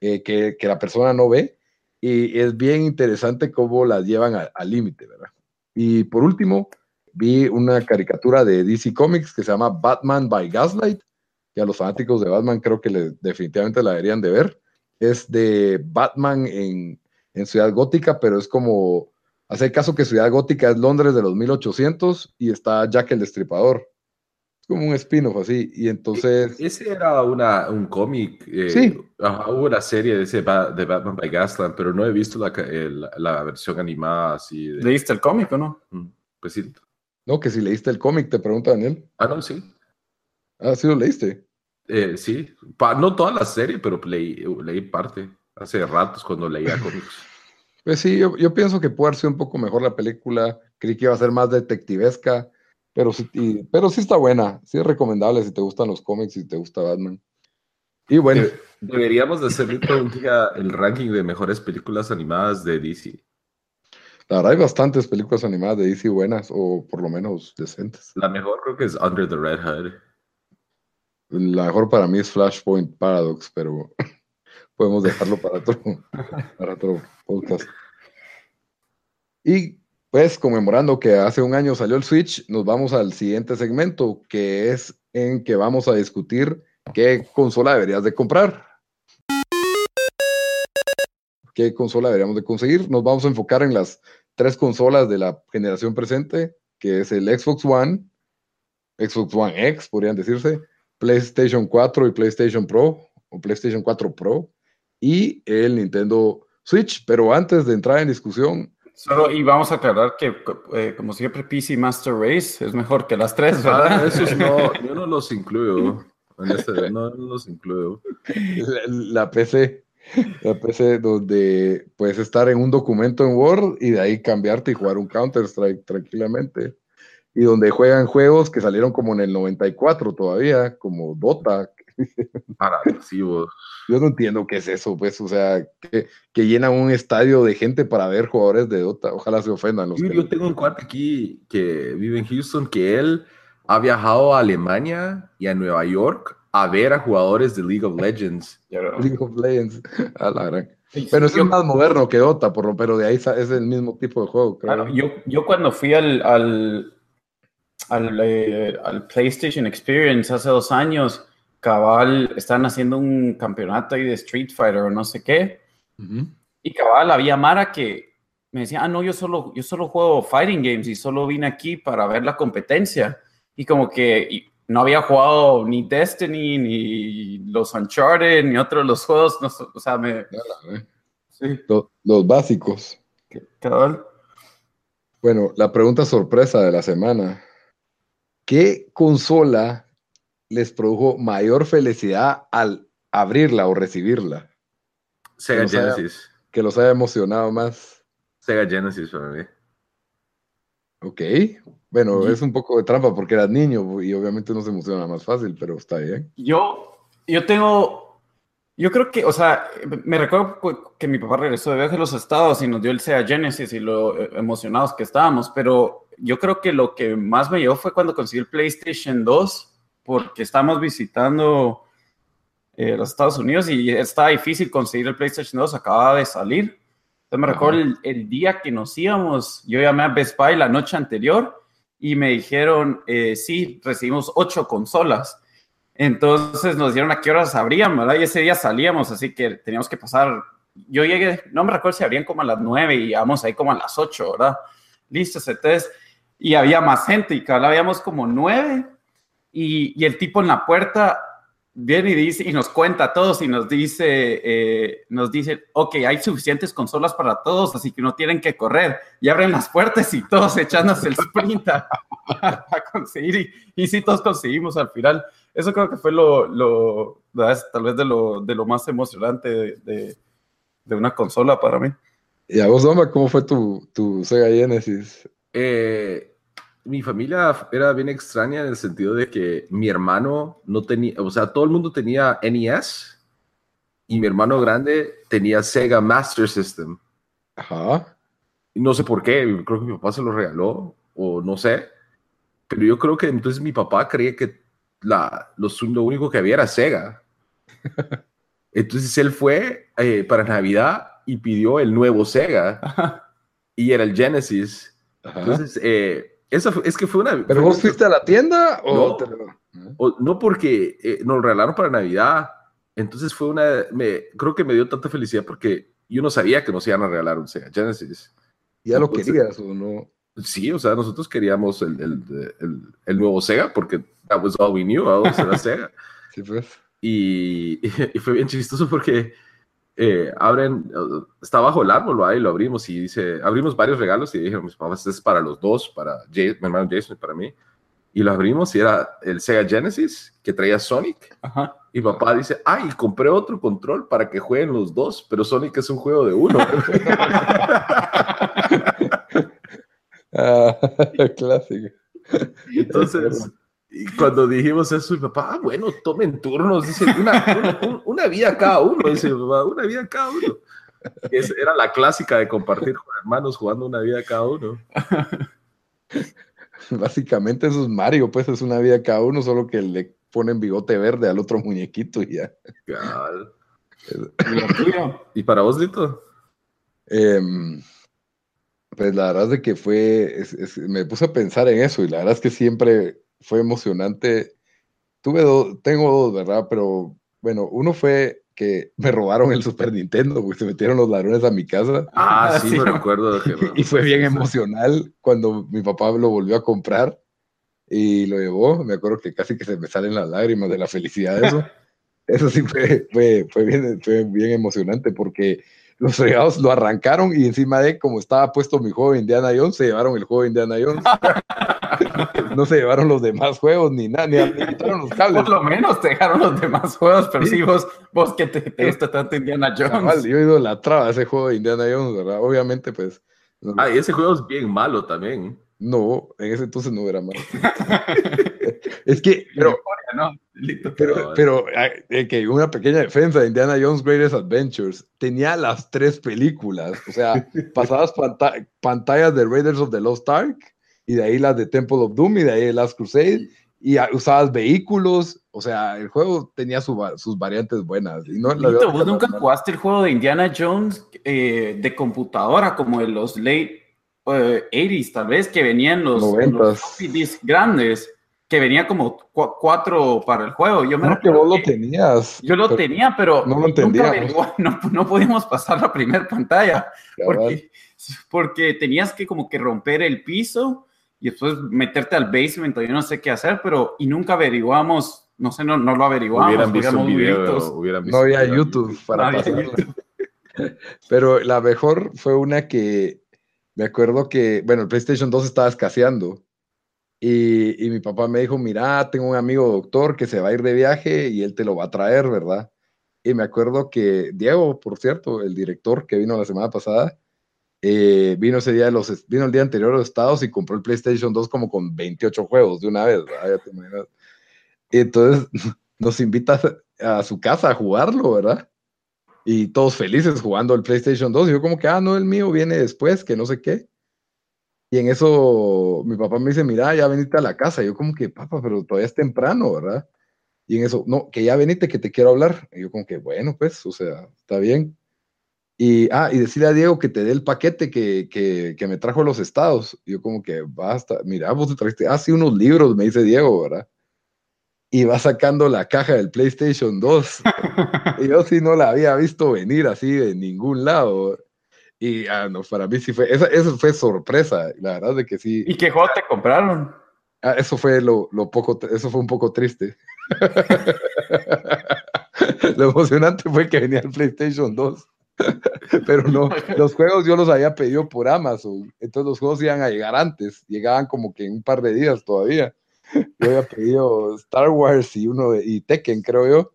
Eh, que, la persona no ve. Y es bien interesante cómo las llevan al límite, ¿verdad? Y por último, vi una caricatura de DC Comics que se llama Batman by Gaslight, que a los fanáticos de Batman creo que le, definitivamente la deberían de ver. Es de Batman en, en Ciudad Gótica, pero es como, hace caso que Ciudad Gótica es Londres de los 1800 y está Jack el Destripador como un spin-off así. Y entonces. Ese era una, un cómic. Eh, Sí. ajá, hubo una serie de, ese Ba- de Batman by Gasland, pero no he visto la, el- la versión animada así. De, ¿Leíste el cómic o no? Pues sí. No, que si leíste el cómic, te pregunta Daniel. Ah, no, sí. Ah, sí lo leíste. Eh, sí. Pa- no toda la serie, pero leí, leí parte. Hace ratos cuando leía cómics. Pues sí, yo, yo pienso que puede haber sido un poco mejor la película. Creí que iba a ser más detectivesca, pero sí, y- pero sí está buena. Sí es recomendable si te gustan los cómics y si te gusta Batman. Y bueno, De- deberíamos de hacer un día el ranking de mejores películas animadas de DC. la verdad hay bastantes películas animadas de DC buenas, o por lo menos decentes. La mejor creo que es Under the Red Hood. La mejor para mí es Flashpoint Paradox, pero podemos dejarlo para otro, para otro podcast. Y pues conmemorando que hace un año salió el Switch, nos vamos al siguiente segmento, que es en que vamos a discutir qué consola deberías de comprar. ¿Qué consola deberíamos de conseguir? Nos vamos a enfocar en las tres consolas de la generación presente, que es el Xbox One, Xbox One X, podrían decirse, PlayStation 4 y PlayStation Pro, o PlayStation 4 Pro, y el Nintendo Switch. Pero antes de entrar en discusión, Solo, y vamos a aclarar que, eh, como siempre, PC Master Race es mejor que las tres, ¿verdad? Ah, esos no, yo no los incluyo. En este, no, no los incluyo. la, la PC, la PC donde puedes estar en un documento en Word y de ahí cambiarte y jugar un Counter-Strike tranquilamente. Y donde juegan juegos que salieron como en el 94 todavía, como Dota. Para sí, vos. Yo no entiendo qué es eso, pues, o sea, que, que llenan un estadio de gente para ver jugadores de Dota. Ojalá se ofendan los Yo, que yo tengo un cuate aquí que vive en Houston que él ha viajado a Alemania y a Nueva York a ver a jugadores de League of Legends. League of Legends. A la gran. Sí, Pero es más moderno que Dota, por lo, pero de ahí es el mismo tipo de juego, creo. Claro, yo, yo cuando fui al, al, al, eh, al PlayStation Experience hace dos años, cabal, estaban haciendo un campeonato ahí de Street Fighter o no sé qué, Ujú. y cabal, había Mara que me decía, ah, no, yo solo, yo solo juego fighting games y solo vine aquí para ver la competencia. Y como que y no había jugado ni Destiny, ni los Uncharted, ni otros los juegos, no o sea, me... La ve. Sí, Lo- los básicos. cabal. Bueno, la pregunta sorpresa de la semana. ¿Qué consola les produjo mayor felicidad al abrirla o recibirla? Sega sabe- Genesis. Que los haya emocionado más. Sega Genesis para mí. Ok. Bueno, es un poco de trampa porque eras niño y obviamente no se emociona más fácil, pero está bien. Yo, yo tengo, yo creo que, o sea, me recuerdo cu- que mi papá regresó de viaje a los estados y nos dio el Sega Genesis y lo eh, emocionados que estábamos, pero yo creo que lo que más me llevó fue cuando conseguí el PlayStation 2, porque estábamos visitando eh, los Estados Unidos y estaba difícil conseguir el PlayStation 2, acababa de salir. Entonces me Ajá. recuerdo el, el día que nos íbamos, yo llamé a Best Buy la noche anterior y me dijeron, eh, sí, recibimos ocho consolas. Entonces nos dieron a qué horas abrían, ¿verdad? Y ese día salíamos, así que teníamos que pasar. Yo llegué, no me recuerdo si abrían como a las nueve y íbamos ahí como a las ocho, ¿verdad? Listos, entonces, y había más gente y cada habíamos como nueve y, y el tipo en la puerta viene y dice y nos cuenta a todos y nos dice, eh, nos dice, ok, hay suficientes consolas para todos, así que no tienen que correr. Y abren las puertas y todos echándose el sprint a, a conseguir y, y sí, todos conseguimos al final. Eso creo que fue lo, lo tal vez de lo, de lo más emocionante de, de, de una consola para mí. ¿Y a vos, Doma, cómo fue tu, tu Sega Genesis? Eh, mi familia era bien extraña en el sentido de que mi hermano no tenía, o sea, todo el mundo tenía NES y mi hermano grande tenía Sega Master System. Ajá. Y No sé por qué, creo que mi papá se lo regaló o no sé, pero yo creo que entonces mi papá creía que la, lo, lo único que había era Sega. Entonces él fue eh, para Navidad y pidió el nuevo Sega y era el Genesis. Ajá. Entonces, eh, fue- es que fue una... ¿Pero fue vos una- fuiste a la tienda o No. te lo- o- no porque eh, nos regalaron para Navidad. Entonces fue una... Me, creo que me dio tanta felicidad porque yo no sabía que nos iban a regalar un Sega Genesis. ¿Ya lo Entonces- querías o no? Sí, o sea, nosotros queríamos el, el, el, el nuevo Sega porque that was all we knew, era Sega. Sí, pues. Y, y, fue bien chistoso porque eh, abren, está bajo el árbol ahí, lo abrimos y dice, abrimos varios regalos y dijeron, mis papás, este es para los dos, para Jay, mi hermano Jason y para mí. Y lo abrimos y era el Sega Genesis que traía Sonic. Ajá. Y papá dice, ay, compré otro control para que jueguen los dos, pero Sonic es un juego de uno. ah, clásico. Entonces, y cuando dijimos eso, mi papá, ah, bueno, tomen turnos, dice, una, una, una vida cada uno, dice mi papá, una vida cada uno. Es, era la clásica de compartir con hermanos jugando una vida cada uno. Básicamente eso es Mario, pues es una vida cada uno, solo que le ponen bigote verde al otro muñequito y ya. ¿Y para vos, Lito? Eh, pues la verdad es de que fue, es, es, me puse a pensar en eso y la verdad es que siempre fue emocionante. Tuve dos, tengo dos, ¿verdad? Pero bueno, uno fue que me robaron el Super Nintendo, porque se metieron los ladrones a mi casa. Ah, sí, sí. me recuerdo. Que, y fue bien emocional cuando mi papá lo volvió a comprar y lo llevó. Me acuerdo que casi que se me salen las lágrimas de la felicidad de eso. Eso sí fue, fue, fue, bien, fue bien emocionante porque los fregados lo arrancaron y encima de como estaba puesto mi juego de Indiana Jones, se llevaron el juego de Indiana Jones. no se llevaron los demás juegos ni nada, ni quitaron los cables. Por lo menos te dejaron los demás juegos, pero sí, vos, vos que te, te gusta tanto Indiana Jones. Cabal, yo idolatraba ese juego de Indiana Jones, ¿verdad? Obviamente, pues. Ah, y ese juego es bien malo también. No, en ese entonces no era malo. es que, pero, pero, pero una pequeña defensa de Indiana Jones Greatest Adventures tenía las tres películas, o sea, pasadas panta pantallas de Raiders of the Lost Ark y de ahí las de Temple of Doom y de ahí The Last Crusade y usabas vehículos, o sea, el juego tenía su, sus variantes buenas. Y no, Lito, ¿Vos nunca jugaste el juego de Indiana Jones eh, de computadora como en los late uh, 80s tal vez, que venían los, 90s. los disc grandes? que venía como cu cuatro para el juego. Yo me no, que vos lo tenías. Yo lo tenía, pero no lo entendía. No, no pudimos pasar la primera pantalla porque, porque tenías que como que romper el piso y después meterte al basement yo no sé qué hacer, pero y nunca averiguamos, no sé, no, no lo averiguamos. Hubieran visto un video, hubieran visto no había YouTube para No había. YouTube. Pero la mejor fue una que me acuerdo que, bueno, el PlayStation 2 estaba escaseando. Y, mi papá me dijo, mira, tengo un amigo doctor que se va a ir de viaje y él te lo va a traer, ¿verdad? Y me acuerdo que Diego, por cierto, el director que vino la semana pasada, eh, vino ese día los, vino el día anterior a los Estados y compró el PlayStation 2 como con 28 juegos de una vez, ¿verdad? Entonces nos invita a su casa a jugarlo, ¿verdad? Y todos felices jugando el PlayStation 2. Y yo como que, ah, no, el mío viene después, que no sé qué. Y en eso mi papá me dice, mira, ya veniste a la casa. Yo como que, papá, pero todavía es temprano, ¿verdad? Y en eso, no, que ya veniste, que te quiero hablar. Y yo como que, bueno, pues, o sea, está bien. Y, ah, y decirle a Diego que te dé el paquete que, que, que me trajo a los estados. Y yo como que, basta, mira, vos te trajiste, ah, sí, unos libros, me dice Diego, ¿verdad? Y va sacando la caja del PlayStation 2. y yo sí no la había visto venir así de ningún lado. Y ah, no, para mí sí fue, esa, eso fue sorpresa, la verdad de que sí. ¿Y qué juego te compraron? Ah, eso fue lo, lo, poco, eso fue un poco triste. lo emocionante fue que venía el PlayStation 2. Pero no, los juegos yo los había pedido por Amazon, entonces los juegos iban a llegar antes, llegaban como que en un par de días todavía. Yo había pedido Star Wars y uno de, y Tekken, creo yo,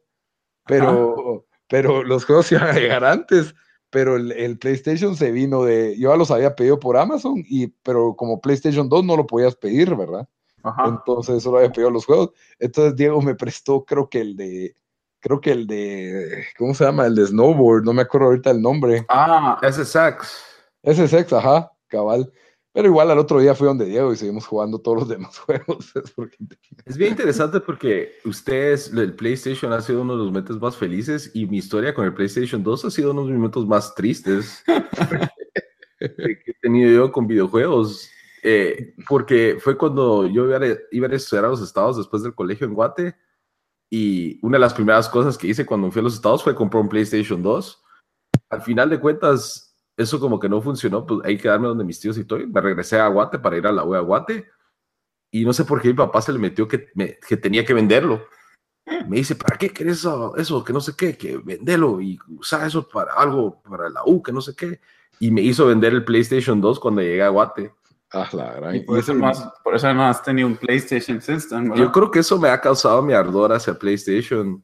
pero, pero los juegos iban a llegar antes pero el, el, PlayStation se vino de, yo ya los había pedido por Amazon, y, pero como PlayStation 2 no lo podías pedir, ¿verdad? Ajá. Entonces solo había pedido los juegos. Entonces Diego me prestó, creo que el de, creo que el de, ¿cómo se llama? El de Snowboard, no me acuerdo ahorita el nombre. Ah. Ese Sex, ajá, cabal. Pero igual al otro día fui donde Diego y seguimos jugando todos los demás juegos. Es, porque... es bien interesante porque ustedes, el PlayStation ha sido uno de los momentos más felices y mi historia con el PlayStation 2 ha sido uno de los momentos más tristes que he tenido yo con videojuegos. Eh, porque fue cuando yo iba a, iba a estudiar a los estados después del colegio en Guate y una de las primeras cosas que hice cuando fui a los estados fue comprar un PlayStation 2. Al final de cuentas, eso como que no funcionó, pues hay que darme donde mis tíos y todo. Me regresé a Guate para ir a la web a Guate. Y no sé por qué mi papá se le metió que, que tenía que venderlo. Me dice, ¿para qué querés eso, eso? Que no sé qué, que vendelo y usar eso para algo, para la U, que no sé qué. Y me hizo vender el PlayStation 2 cuando llegué a Guate. Ah, la gran. por, eso no has, por eso no has tenido un PlayStation System. Yo creo que eso me ha causado mi ardor hacia PlayStation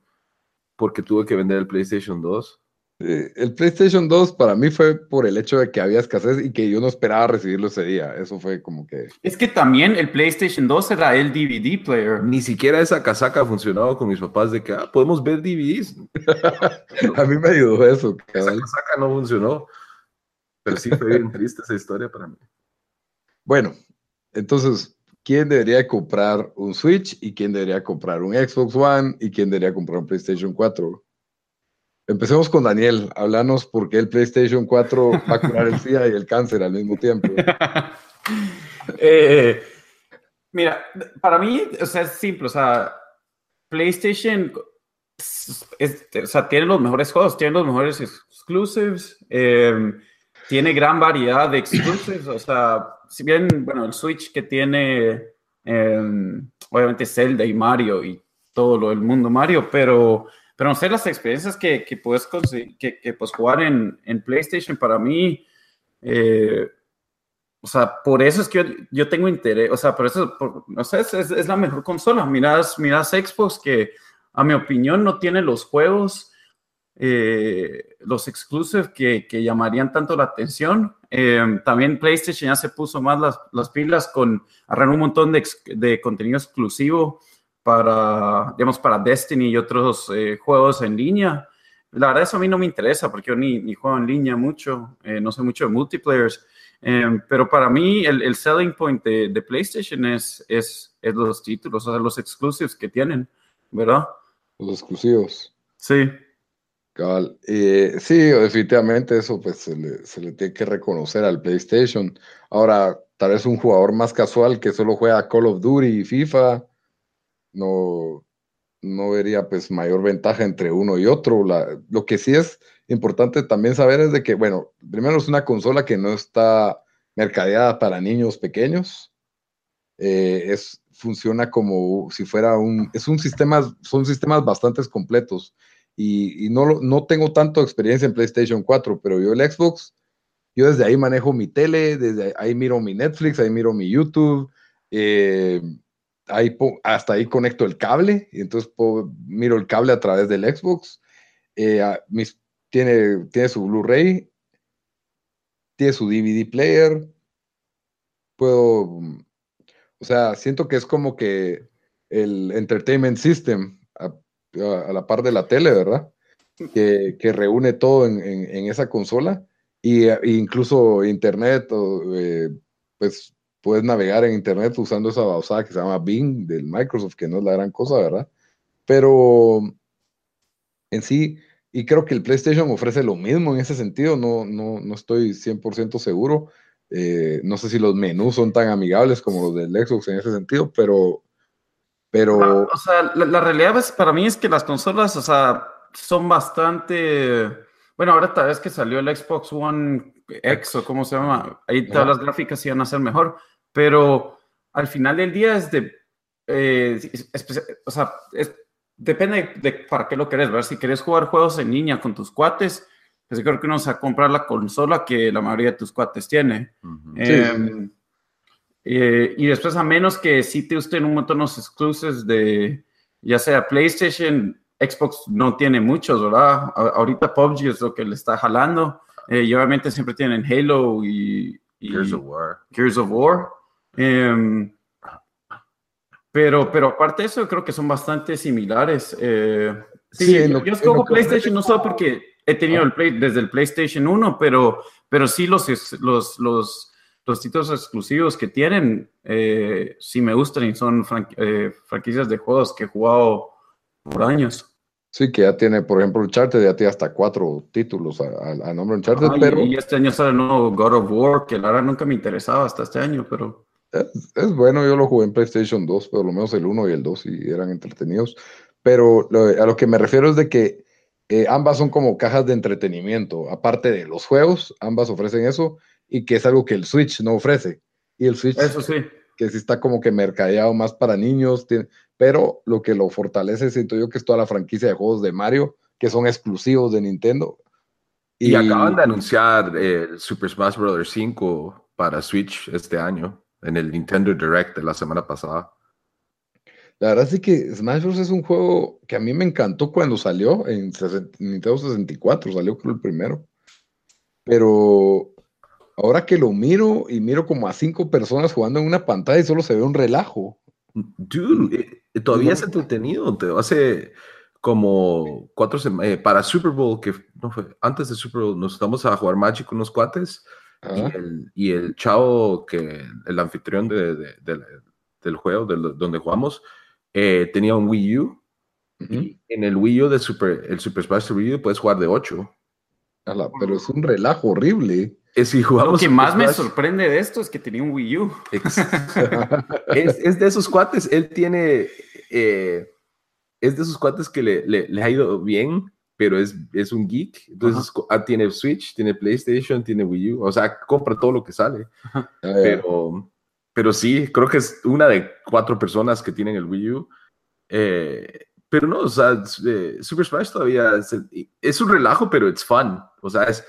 porque tuve que vender el PlayStation 2. El PlayStation 2 para mí fue por el hecho de que había escasez y que yo no esperaba recibirlo ese día. Eso fue como que. Es que también el PlayStation 2 era el DVD player. Ni siquiera esa casaca ha funcionado con mis papás de que ah, podemos ver DVDs. A mí me ayudó eso. Esa casaca no funcionó. Pero sí fue bien triste esa historia para mí. Bueno, entonces, ¿quién debería comprar un Switch y quién debería comprar un Xbox One y quién debería comprar un PlayStation 4? Empecemos con Daniel. Háblanos por qué el PlayStation 4 va a curar el SIDA y el cáncer al mismo tiempo. Eh, mira, para mí, o sea, es simple. O sea, PlayStation o sea, tiene los mejores juegos, tiene los mejores exclusives, eh, tiene gran variedad de exclusives. O sea, si bien, bueno, el Switch que tiene, em, obviamente Zelda y Mario y todo lo del mundo Mario, pero, pero no sé, las experiencias que, que puedes que, que puedes jugar en, en, PlayStation para mí, eh, o sea, por eso es que yo, yo tengo interés, o sea, por eso, no sé, es, es, la mejor consola. Miras, miras Xbox que, a mi opinión, no tiene los juegos eh, los exclusivos que, que, llamarían tanto la atención. Eh, también PlayStation ya se puso más las, las pilas con agarrar un montón de, de, contenido exclusivo para, digamos, para Destiny y otros eh, juegos en línea. La verdad, eso a mí no me interesa porque yo ni, ni juego en línea mucho, no sé mucho de multiplayers. pero para mí el, el selling point de, de PlayStation es, es, es, los títulos, o sea, los exclusivos que tienen, ¿verdad? Los exclusivos. Sí. Eh, sí, definitivamente eso pues se le, tiene que reconocer al PlayStation. Ahora, tal vez un jugador más casual que solo juega Call of Duty y FIFA, no, no vería pues mayor ventaja entre uno y otro. lo que sí es importante también saber es de que, bueno, primero es una consola que no está mercadeada para niños pequeños. Eh, es, funciona como si fuera un, es un sistema, son sistemas bastante completos y, no, no tengo tanto experiencia en PlayStation 4, pero yo el Xbox, yo desde ahí manejo mi tele, desde ahí miro mi Netflix, ahí miro mi YouTube, eh, ahí hasta ahí conecto el cable y entonces miro el cable a través del Xbox. Eh, mis, tiene, tiene su Blu-ray, tiene su DVD player. Puedo, o sea, siento que es como que el Entertainment System a, la par de la tele, ¿verdad? Que, que reúne todo en, en, esa consola y, e incluso internet, eh, pues puedes navegar en internet usando esa bausada que se llama Bing del Microsoft, que no es la gran cosa, ¿verdad? Pero en sí, y creo que el PlayStation ofrece lo mismo en ese sentido, no, no, no estoy 100% seguro. Eh, no sé si los menús son tan amigables como los del Xbox en ese sentido, pero pero. o sea, la, realidad es, para mí es que las consolas, o sea, son bastante. Bueno, ahora tal vez que salió el Xbox One X o cómo se llama, ahí todas las gráficas iban a ser mejor, pero al final del día es de. Eh, o sea, depende de para qué lo querés, ver si querés jugar juegos en línea con tus cuates, pues creo que no vas a comprar la consola que la mayoría de tus cuates tiene. Em, eh, y después, a menos que sí te gusten un montón los exclusives de, ya sea PlayStation, Xbox no tiene muchos, ¿verdad? ahorita PUBG es lo que le está jalando. Eh, y obviamente siempre tienen Halo y, Gears of War. Gears of War. Em, pero, pero aparte de eso, creo que son bastante similares. Eh, sí, yo escojo PlayStation no solo porque he tenido el Play desde el PlayStation 1, pero, pero sí los, los, los los títulos exclusivos que tienen eh, sí me gustan y son eh, franquicias de juegos que he jugado por años. Sí, que ya tiene, por ejemplo, Uncharted ya tiene hasta cuatro títulos a, nombre Uncharted, pero... Y este año sale el nuevo God of War, que la verdad nunca me interesaba hasta este año, pero... Es, bueno, yo lo jugué en PlayStation 2, pero lo menos el 1 y el 2 y eran entretenidos. Pero a lo que me refiero es de que eh, ambas son como cajas de entretenimiento. Aparte de los juegos, ambas ofrecen eso y que es algo que el Switch no ofrece. Y el Switch, Eso sí. Que sí está como que mercadeado más para niños, tiene- pero lo que lo fortalece, siento yo, que es toda la franquicia de juegos de Mario, que son exclusivos de Nintendo. Y, acaban de anunciar el Super Smash Bros. 5 para Switch este año, en el Nintendo Direct de la semana pasada. La verdad sí que Smash Bros. es un juego que a mí me encantó cuando salió en Nintendo 64, salió creo el primero. Pero ahora que lo miro y miro como a cinco personas jugando en una pantalla y solo se ve un relajo. Dude, eh, eh, todavía es entretenido. Te hace como cuatro semanas. para Super Bowl, que no fue antes de Super Bowl, nos estamos a jugar Magic con unos cuates. Y Ajá. el, y el chavo, que el anfitrión de, de- de la- del juego, donde jugamos, eh, tenía un Wii U. Y en el Wii U de Super, el Super Smash Wii U puedes jugar de 8. Ala, pero es un relajo horrible. Es si Lo jugamos que Super más me sorprende de esto es que tenía un Wii U. Es, es de esos cuates, él tiene, eh, es de esos cuates que le, le- le ha ido bien, pero es, es un geek, entonces ah, tiene Switch, tiene PlayStation, tiene Wii U, o sea, compra todo lo que sale, Ah, pero, pero sí, creo que es una de cuatro personas que tienen el Wii U, eh, pero no, o sea, es, eh, Super Smash todavía es, es un relajo, pero it's fun, o sea, es...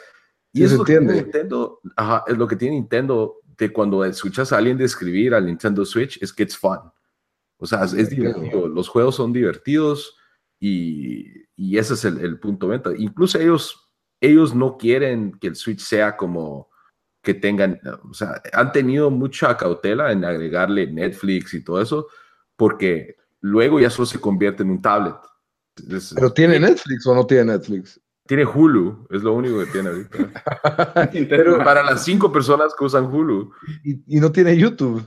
Y Sí, es lo que. Nintendo, ajá, es lo que tiene Nintendo de cuando escuchas a alguien describir al Nintendo Switch, es que it's fun. O sea, es, divertido. Los juegos son divertidos y, y ese es el, el punto de venta. Incluso ellos, ellos no quieren que el Switch sea como que tengan, o sea, han tenido mucha cautela en agregarle Netflix y todo eso, porque luego ya solo se convierte en un tablet. Es- ¿Pero tiene Netflix o no tiene Netflix? Tiene Hulu, es lo único que tiene ahorita. Pero Para las cinco personas que usan Hulu. Y, y no tiene YouTube.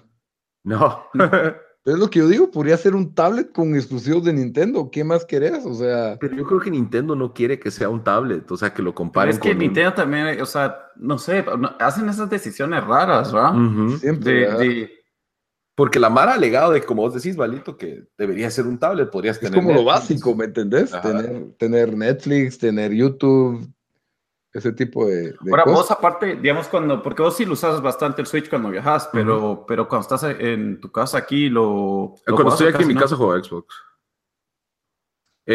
No. Es lo que yo digo, podría ser un tablet con exclusivos de Nintendo. ¿Qué más querés? O sea, Pero yo creo que Nintendo no quiere que sea un tablet, o sea, que lo comparen es que con un- Nintendo también, o sea, no sé, hacen esas decisiones raras, ¿verdad? Ujú. siempre. De, ¿verdad? de- Porque la Mara ha alegado de, como vos decís, Valito, que debería ser un tablet, podrías Es tener. como lo Netflix. básico, ¿me entendés? Tener, tener Netflix, tener YouTube, ese tipo de, de Ahora, cosas. vos aparte, digamos, cuando, porque vos sí lo usas bastante el Switch cuando viajas, pero, pero cuando estás en tu casa aquí, lo... lo Cuando estoy aquí en mi no? casa juego Xbox.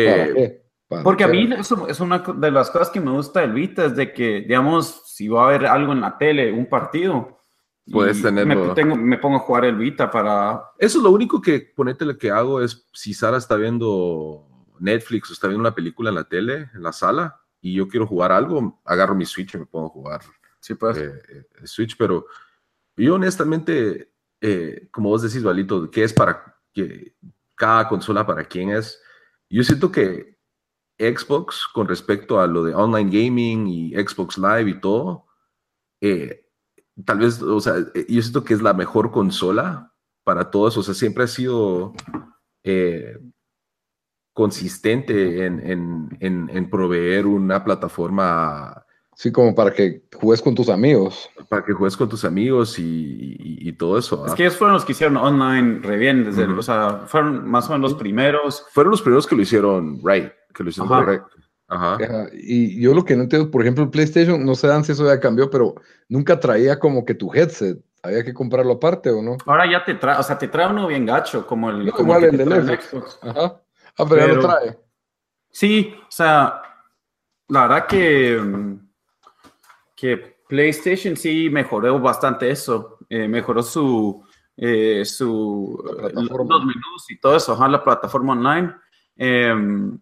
¿Para Eh, qué? ¿Para Porque a mí eso es una de las cosas que me gusta del Vita, es de que, digamos, si va a haber algo en la tele, un partido, Puedes tenerlo. Me, tengo- me pongo a jugar el Vita para... Eso es lo único que, ponete, lo que hago es, si Sara está viendo Netflix o está viendo una película en la tele, en la sala, y yo quiero jugar algo, agarro mi Switch y me pongo a jugar Sí, pues. eh, eh, Switch, pero yo honestamente, eh, como vos decís, Valito, ¿qué es para que cada consola para quién es? Yo siento que Xbox, con respecto a lo de online gaming y Xbox Live y todo, eh, tal vez, o sea, eh, yo siento que es la mejor consola para todos, o sea, siempre ha sido eh, consistente en, en- en- en proveer una plataforma Sí, como para que juegues con tus amigos. para que juegues con tus amigos y, y- y todo eso. Es ¿ah? que ellos fueron los que hicieron online re bien, desde, o sea, fueron más o menos los primeros. Fueron los primeros que lo hicieron right, que lo hicieron correcto. Ajá. Ajá, Y yo lo que no entiendo, por ejemplo, el PlayStation, no sé Dan, si eso ya cambió, pero nunca traía como que tu headset. Había que comprarlo aparte o no. Ahora ya te trae, o sea, te trae uno bien gacho, como el, No, como igual que el te del trae el Xbox. Xbox. Ajá. Ah, pero, ya Pero- lo trae. Sí, o sea, la verdad que, que PlayStation sí mejoró bastante eso. Eh, mejoró su, eh, su plataforma. los menús y todo eso, ajá, la plataforma online. Em,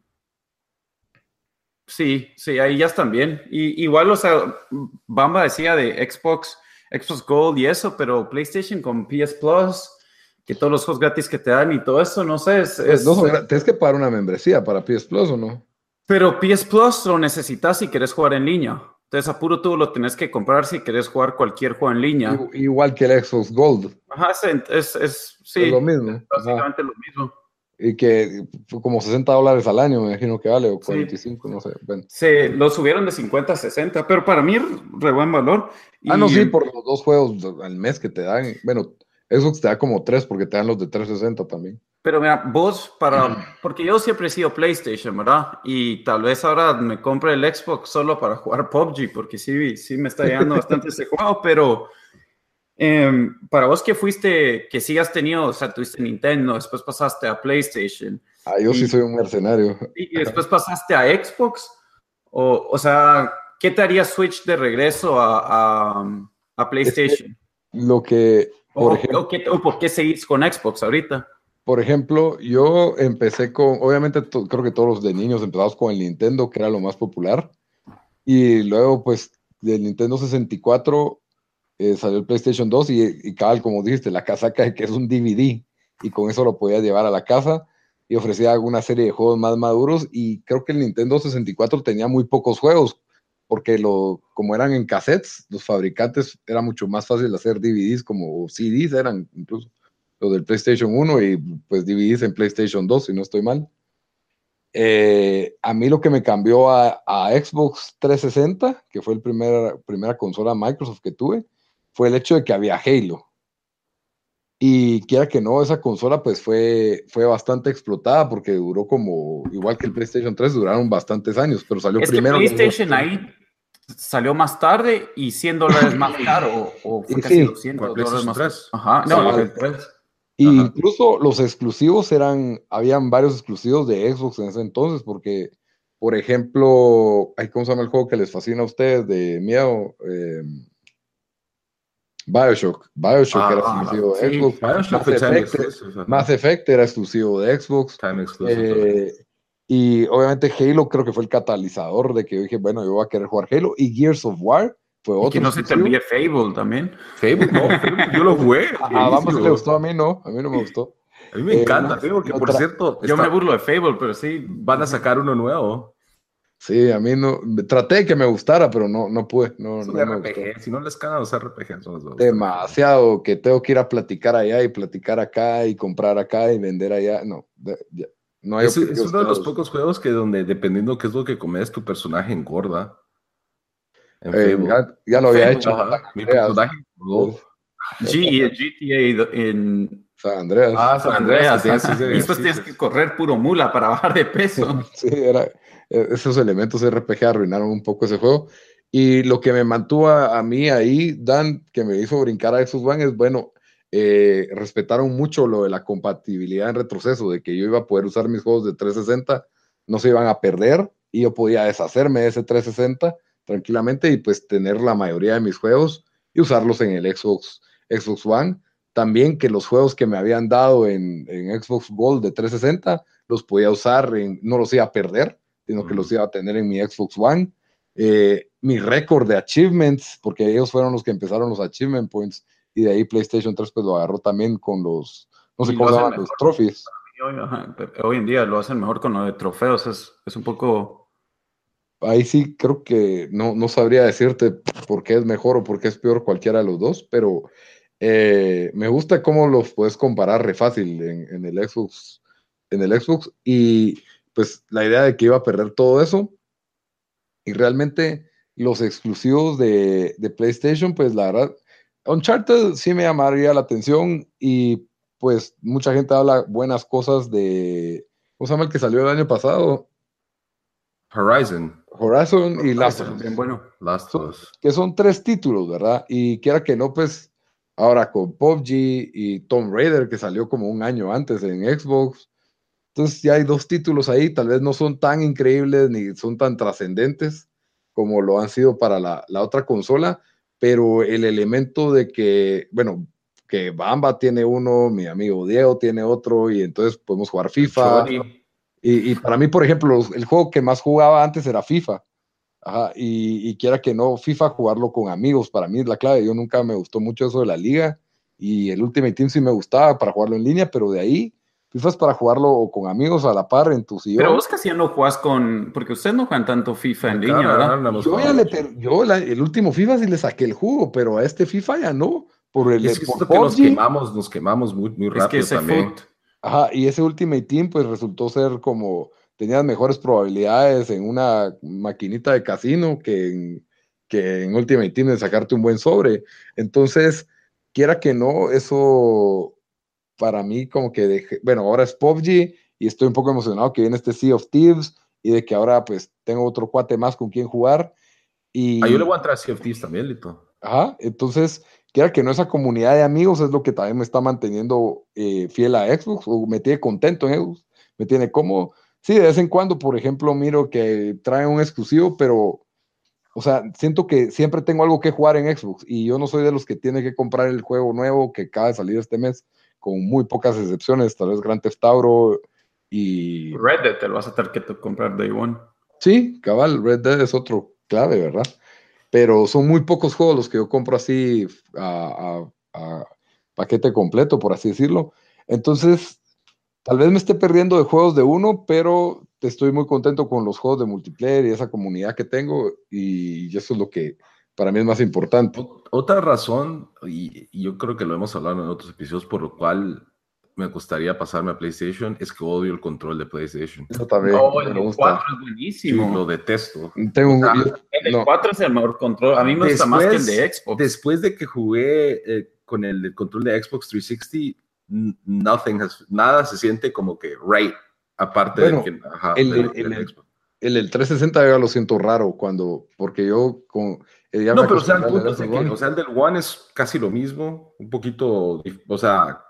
sí, sí, ahí ya están bien. Y, igual, o sea, Bamba decía de Xbox, Xbox Gold y eso, pero PlayStation con PS Plus, que todos los juegos gratis que te dan y todo eso, no sé, es, es- No, son gra- tienes que pagar una membresía para PS Plus o no. pero PS Plus lo necesitas si quieres jugar en línea. Entonces, apuro tú lo tenés que comprar si quieres jugar cualquier juego en línea. Igu- Igual que el Xbox Gold. Ajá, es, es, es- sí, Es lo mismo. Ajá. básicamente lo mismo. Y que fue como 60 dólares al año, me imagino que vale, o Sí. 45, no sé. Bueno. Se lo subieron de 50 a 60, pero para mí re buen valor. Ah, no, Y- sí, por los dos juegos al mes que te dan. Bueno, Xbox te da como tres porque te dan los de 360 también. Pero mira, vos para, porque yo siempre he sido PlayStation, ¿verdad? Y tal vez ahora me compre el Xbox solo para jugar PUBG, porque sí, sí me está llegando bastante ese juego, pero em, para vos que fuiste, que sí has tenido, o sea, tuviste Nintendo, después pasaste a PlayStation. Ah, yo sí soy un mercenario. Y después pasaste a Xbox, o, o sea, ¿qué te haría Switch de regreso a, a, a PlayStation? lo que, por o, ejemplo, o, qué, o por qué seguís con Xbox ahorita? Por ejemplo, yo empecé con, obviamente creo que todos los de niños empezamos con el Nintendo, que era lo más popular. Y luego, pues, del Nintendo 64 eh, salió el PlayStation 2 y, y cabal, como dijiste, la casaca de que es un DVD. Y con eso lo podías llevar a la casa y ofrecía alguna serie de juegos más maduros. Y creo que el Nintendo 64 tenía muy pocos juegos, porque lo, como eran en cassettes, los fabricantes era mucho más fácil hacer DVDs como CDs, eran incluso del PlayStation 1 y pues dividís en PlayStation 2, si no estoy mal. Eh, a mí lo que me cambió a, a, Xbox 360, que fue la primer, primera consola Microsoft que tuve, fue el hecho de que había Halo. Y quiera que no, esa consola pues fue, fue bastante explotada porque duró como, igual que el PlayStation 3, duraron bastantes años, pero salió es primero. Que PlayStation ahí salió más tarde y 100 dólares más caro, o, fue casi sí, 200 dólares más caro. Ajá, no, el 3. Y incluso los exclusivos eran, habían varios exclusivos de Xbox en ese entonces, porque, por ejemplo, ¿cómo se llama el juego que les fascina a ustedes de miedo? Eh, Bioshock. Bioshock Ah, era ah, exclusivo de Sí, Xbox. Bioshock Mass Effect, exclusive. Mass Effect era exclusivo de Xbox. Time exclusive. Eh, y obviamente Halo creo que fue el catalizador de que yo dije, bueno, yo voy a querer jugar Halo. Y Gears of War fue Y otro. que no se te exclusivo. envíe Fable también. Fable, no, Fable, yo lo jugué. A a Bamba sí buenísimo. le gustó, a mí no, a mí no me gustó. A mí me Eh, encanta no, Fable, que no por cierto, Yo está- me burlo de Fable, pero sí. van a sacar uno nuevo. Sí, a mí no, traté de que me gustara, pero no, no pude, no, Es no un gustó. RPG. Si no les cagan los RPG, son los dos. demasiado que tengo que ir a platicar allá y platicar acá y comprar acá y vender allá. No, ya, no hay Es, uno de los pocos juegos que donde dependiendo qué es lo que comes, tu personaje engorda. En Eh, ya, ya lo había hecho. Ajá, mi personaje engordó. G, GTA en San Andreas. Ah, San Andreas. sí, sí, sí, y después sí, tienes sí. que correr puro mula para bajar de peso. Sí, era, esos elementos RPG arruinaron un poco ese juego. Y lo que me mantuvo a, a mí ahí, Dan, que me hizo brincar a Xbox One, es bueno, eh, respetaron mucho lo de la compatibilidad en retroceso, de que yo iba a poder usar mis juegos de 360, no se iban a perder y yo podía deshacerme de ese 360 tranquilamente y pues tener la mayoría de mis juegos y usarlos en el Xbox, Xbox One. También que los juegos que me habían dado en, en Xbox Gold de 360 los podía usar, en- no los iba a perder, sino que los iba a tener en mi Xbox One. Eh, mi récord de achievements, porque ellos fueron los que empezaron los achievement points, y de ahí PlayStation 3 pues lo agarró también con los, no sé cómo lo llaman, los trophies. Ajá, hoy en día lo hacen mejor con lo de trofeos. Es, es un poco. Ahí sí creo que no, no sabría decirte por qué es mejor o por qué es peor cualquiera de los dos, pero eh, me gusta cómo los puedes comparar re fácil en, en el Xbox, en el Xbox, y pues la idea de que iba a perder todo eso, y realmente los exclusivos de, de PlayStation, pues la verdad, Uncharted sí me llamaría la atención, y pues mucha gente habla buenas cosas de, ¿cómo se llama el que salió el año pasado? Horizon, Horizon y Last of Us. Bien bueno. Last of Us. que son tres títulos, ¿verdad? Y quiera que no, pues ahora con PUBG y Tomb Raider, que salió como un año antes en Xbox. Entonces ya hay dos títulos ahí, tal vez no son tan increíbles ni son tan trascendentes como lo han sido para la, la otra consola, pero el elemento de que, bueno, que Bamba tiene uno, mi amigo Diego tiene otro, y entonces podemos jugar FIFA. Y, y para mí, por ejemplo, el juego que más jugaba antes era FIFA. Ajá, y, y quiera que no, FIFA jugarlo con amigos, para mí es la clave. Yo nunca me gustó mucho eso de la liga. Y el Ultimate Team sí me gustaba para jugarlo en línea, pero de ahí, FIFA es para jugarlo o con amigos a la par en tu sillón. Pero vos casi ya no jugás con. Porque ustedes no juegan tanto FIFA en línea, ¿verdad? yo ya jugado. le ter- yo la- el último FIFA sí le saqué el jugo, pero a este FIFA ya no. Por el es que por siento que nos quemamos, nos quemamos muy, muy Es que rápido ese también. foot. Ajá, y ese Ultimate Team pues resultó ser como, tenías mejores probabilidades en una maquinita de casino que en, que en Ultimate Team de sacarte un buen sobre. Entonces, quiera que no, eso para mí como que dejé, bueno, ahora es PUBG y estoy un poco emocionado que viene este Sea of Thieves y de que ahora pues tengo otro cuate más con quien jugar. Y... Ah, yo le voy a entrar a Sea of Thieves también, Lito. Ajá, entonces, quiera que no, esa comunidad de amigos es lo que también me está manteniendo eh, fiel a Xbox o me tiene contento en Xbox, me tiene cómodo. Sí, de vez en cuando, por ejemplo, miro que trae un exclusivo, pero, o sea, siento que siempre tengo algo que jugar en Xbox y yo no soy de los que tiene que comprar el juego nuevo que acaba de salir este mes, con muy pocas excepciones, tal vez Grand Theft Auto y... Red Dead te lo vas a tener que comprar Day One. Sí, cabal, Red Dead es otro clave, ¿verdad? Pero son muy pocos juegos los que yo compro así a, a, a paquete completo, por así decirlo. Entonces, Tal vez me esté perdiendo de juegos de uno, pero estoy muy contento con los juegos de multiplayer y esa comunidad que tengo y eso es lo que para mí es más importante. Otra razón, y, yo creo que lo hemos hablado en otros episodios, por lo cual me gustaría pasarme a PlayStation, es que odio el control de PlayStation. Eso también. No, el 4 es buenísimo. lo detesto. Tengo un, el 4 es el mejor control. A mí me gusta más que el de Xbox. Después de que jugué eh, con el, el control de Xbox 360, nothing has, nada se siente como que right, aparte de que, el, el, el, 360 yo lo siento raro cuando, porque yo con... Eh, no, pero o sea, el punto es que, o sea, el del One es casi lo mismo, un poquito, o sea...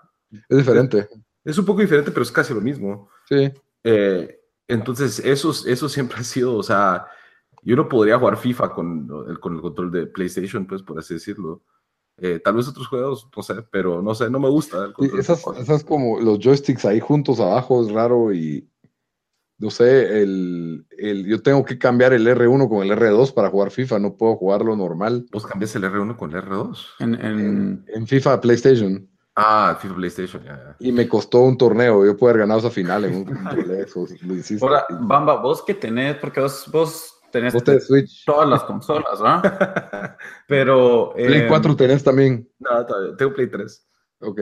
Es diferente. Es, un poco diferente, pero es casi lo mismo. Sí. Eh, entonces, eso, eso siempre ha sido, o sea, yo no podría jugar FIFA con, con el control de PlayStation, pues, por así decirlo. Eh, tal vez otros juegos, no sé, pero no sé, no me gusta. esas, esas, como los joysticks ahí juntos abajo es raro y no sé, el, el, yo tengo que cambiar el R1 con el R2 para jugar FIFA, no puedo jugarlo normal. ¿Vos cambias el R1 con el R2? En, en... en, FIFA PlayStation. Ah, FIFA PlayStation, ya, ya. Y me costó un torneo, yo pude haber ganado esa final en un Ahora, Bamba, vos que tenés, porque vos, vos tenés Switch. todas las consolas, ¿ah? Pero. Play 4 eh, tenés también. No, todavía. Tengo Play 3. Ok.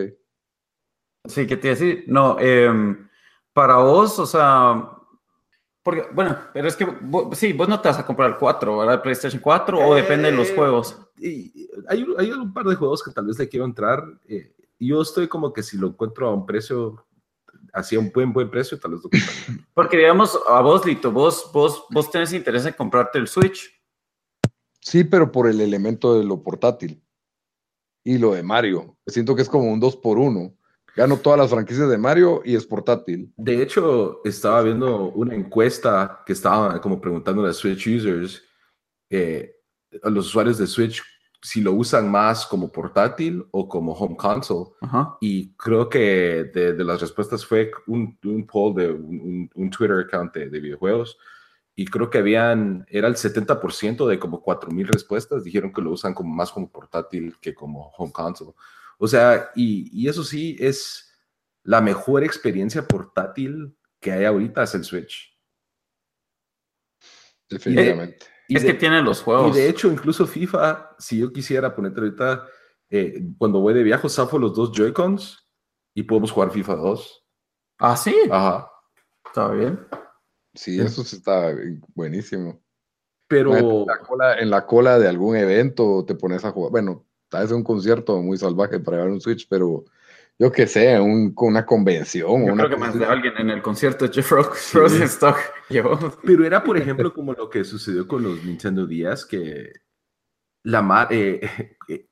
Sí, ¿qué te iba a decir? No, em, para vos, o sea. Porque, bueno, pero es que sí, vos no te vas a comprar el 4, ¿verdad? PlayStation 4 o depende de los eh, juegos. Y hay, hay, un par de juegos que tal vez le quiero entrar. Eh, yo estoy como que si lo encuentro a un precio hacía un buen, buen precio, tal vez lo Porque digamos, a vos, Lito, vos, vos, vos tenés interés en comprarte el Switch. Sí, pero por el elemento de lo portátil y lo de Mario. Siento que es como un 2 por 1 Gano todas las franquicias de Mario y es portátil. De hecho, estaba viendo una encuesta que estaba como preguntando a Switch users, eh, a los usuarios de Switch, si lo usan más como portátil o como home console. Y creo que de, las respuestas fue un, un poll de un, un Twitter account de, videojuegos. Y creo que habían, era el 70% de como 4.000 respuestas, dijeron que lo usan como más como portátil que como home console. O sea, y, y eso sí es la mejor experiencia portátil que hay ahorita es el Switch. Definitivamente es que tiene los juegos. Y de hecho, incluso FIFA, si yo quisiera ponerte ahorita, eh, cuando voy de viaje, zafo los dos Joy-Cons y podemos jugar FIFA 2. Ah, sí. Ajá. Está bien. Sí, eso está buenísimo. Pero. En la, cola, de algún evento te pones a jugar. Bueno, tal vez un concierto muy salvaje para llevar un Switch, pero yo que sé, un, una convención. Yo creo que más de alguien en el concierto de Jeff Rosenstock llevó. Pero era, por ejemplo, como lo que sucedió con los Nintendo Días, que la, eh, eh,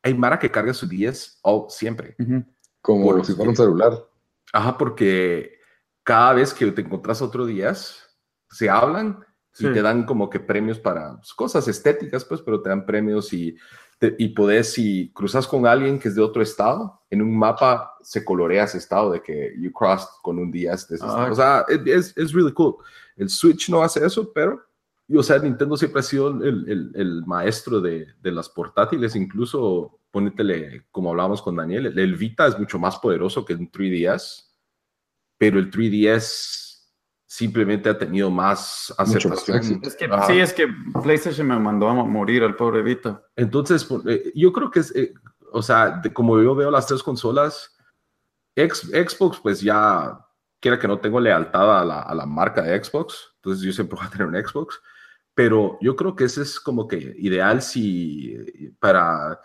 hay Mara que carga su 10 siempre. Como si fuera un celular. Ajá, porque cada vez que te encontrás otro días, se hablan y te dan como que premios para pues, cosas estéticas, pues, pero te dan premios y y podés, si cruzas con alguien que es de otro estado, en un mapa se colorea ese estado de que you crossed con un día. De ah, o sea, es, es really cool. El Switch no hace eso, pero, o sea, Nintendo siempre ha sido el, el, el maestro de, de, las portátiles, incluso, ponétele, como hablábamos con Daniel, el Vita es mucho más poderoso que un 3DS, pero el 3DS simplemente ha tenido más aceptación. Es que, sí, es que PlayStation me mandó a morir al pobre Vita. Entonces, eh, yo creo que es, eh, o sea, como yo veo las tres consolas, Xbox, pues ya, quiera que no tengo lealtad a la, a la, marca de Xbox, entonces yo siempre voy a tener un Xbox, pero yo creo que ese es como que ideal si para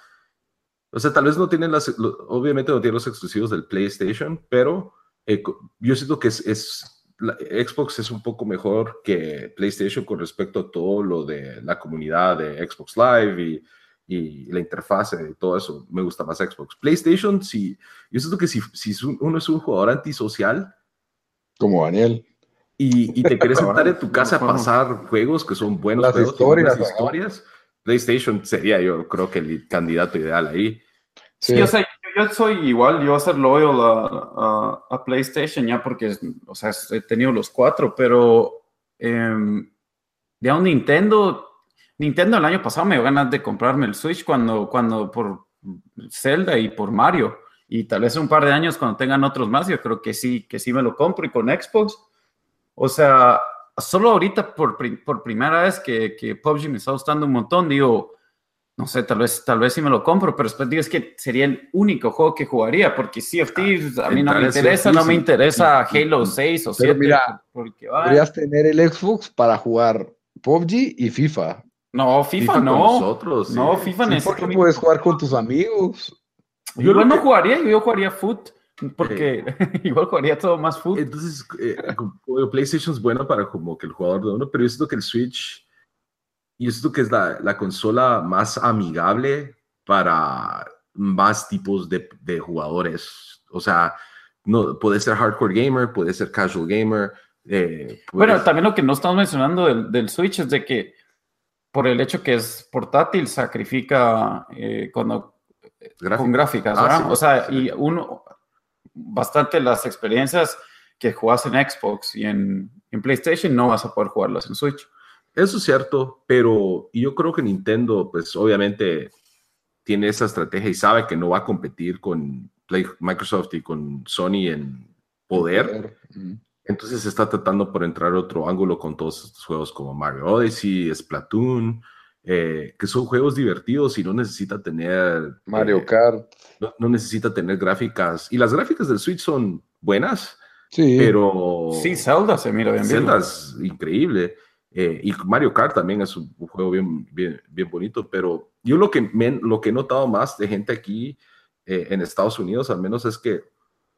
o sea, tal vez no tienen las, obviamente no tienen los exclusivos del PlayStation, pero eh, yo siento que es, es Xbox es un poco mejor que PlayStation con respecto a todo lo de la comunidad de Xbox Live y, y la interfase y todo eso. Me gusta más Xbox. PlayStation, sí, yo siento que si, si uno es un jugador antisocial, como Daniel, y, y te quieres sentar en tu casa a pasar juegos que son buenos las juegos, historias, historias, PlayStation sería yo creo que el candidato ideal ahí. Sí, sí o sea, yo soy igual, yo voy a ser loyal a, a, PlayStation ya porque, o sea, he tenido los cuatro, pero eh, ya un Nintendo, Nintendo el año pasado me dio ganas de comprarme el Switch cuando, cuando por Zelda y por Mario. Y tal vez un par de años cuando tengan otros más, yo creo que sí, que sí me lo compro. Y con Xbox, o sea, solo ahorita por, por primera vez que, que PUBG me está gustando un montón, digo, no sé, tal vez, tal vez sí me lo compro, pero después digo es que sería el único juego que jugaría, porque Sea of Thieves a mí no me interesa, no me interesa Halo 6 o 7. Mira, porque, podrías tener el Xbox para jugar PUBG y FIFA. No, FIFA, no. Nosotros, No, FIFA sí, Porque puedes jugar con tus amigos. Yo no jugaría, yo jugaría Foot. Porque igual jugaría todo más foot. Entonces, eh, PlayStation es bueno para como que el jugador de uno, pero yo siento que el Switch y esto que es la, la, consola más amigable para más tipos de, de, jugadores. O sea, no, puede ser hardcore gamer, puede ser casual gamer. Eh, Bueno, también lo que no estamos mencionando del, del, Switch es de que por el hecho que es portátil, sacrifica eh, cuando, con gráficas, ah, o sea, y uno, bastante las experiencias que juegas en Xbox y en, en PlayStation no vas a poder jugarlas en Switch. Eso es cierto, pero yo creo que Nintendo, pues obviamente tiene esa estrategia y sabe que no va a competir con Microsoft y con Sony en poder. Entonces está tratando por entrar otro ángulo con todos estos juegos como Mario Odyssey, Splatoon, eh, que son juegos divertidos y no necesita tener... Mario eh, Kart. No, necesita tener gráficas. Y las gráficas del Switch son buenas, sí. pero... Sí, Zelda se mira bien. Zelda es increíble. Eh, y Mario Kart también es un, juego bien, bien, bien, bonito, pero yo lo que, me, lo que he notado más de gente aquí eh, en Estados Unidos, al menos, es que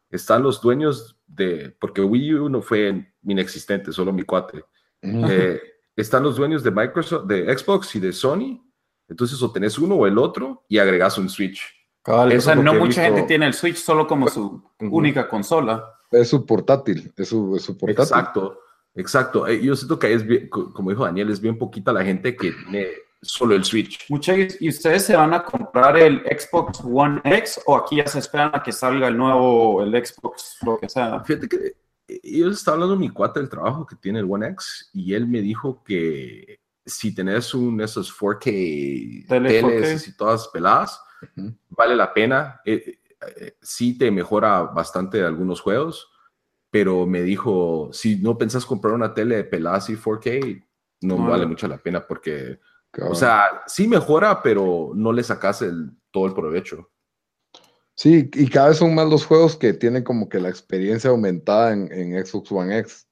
están los dueños de, porque Wii U no fue inexistente, solo mi cuate. Eh, están los dueños de Microsoft, de Xbox y de Sony. Entonces, o tenés uno o el otro y agregas un Switch. o sea, no mucha gente tiene el Switch solo como su única consola. Es su portátil, es su, es su portátil. Exacto. Exacto. Eh, yo siento que es bien, como dijo Daniel, es bien poquita la gente que tiene solo el Switch. Muchachos, ¿y ustedes se van a comprar el Xbox One X o aquí ya se esperan a que salga el nuevo, el Xbox, lo que sea? Fíjate que eh, yo estaba hablando de mi cuate del trabajo que tiene el One X y él me dijo que si tenés un esos 4K teles y todas peladas, vale la pena. Eh, sí te mejora bastante algunos juegos pero me dijo, si no pensás comprar una tele de pelada y 4K, no vale mucho la pena porque, o sea, sí mejora, pero no le sacas el, todo el provecho. Sí, y cada vez son más los juegos que tienen como que la experiencia aumentada en, en Xbox One X,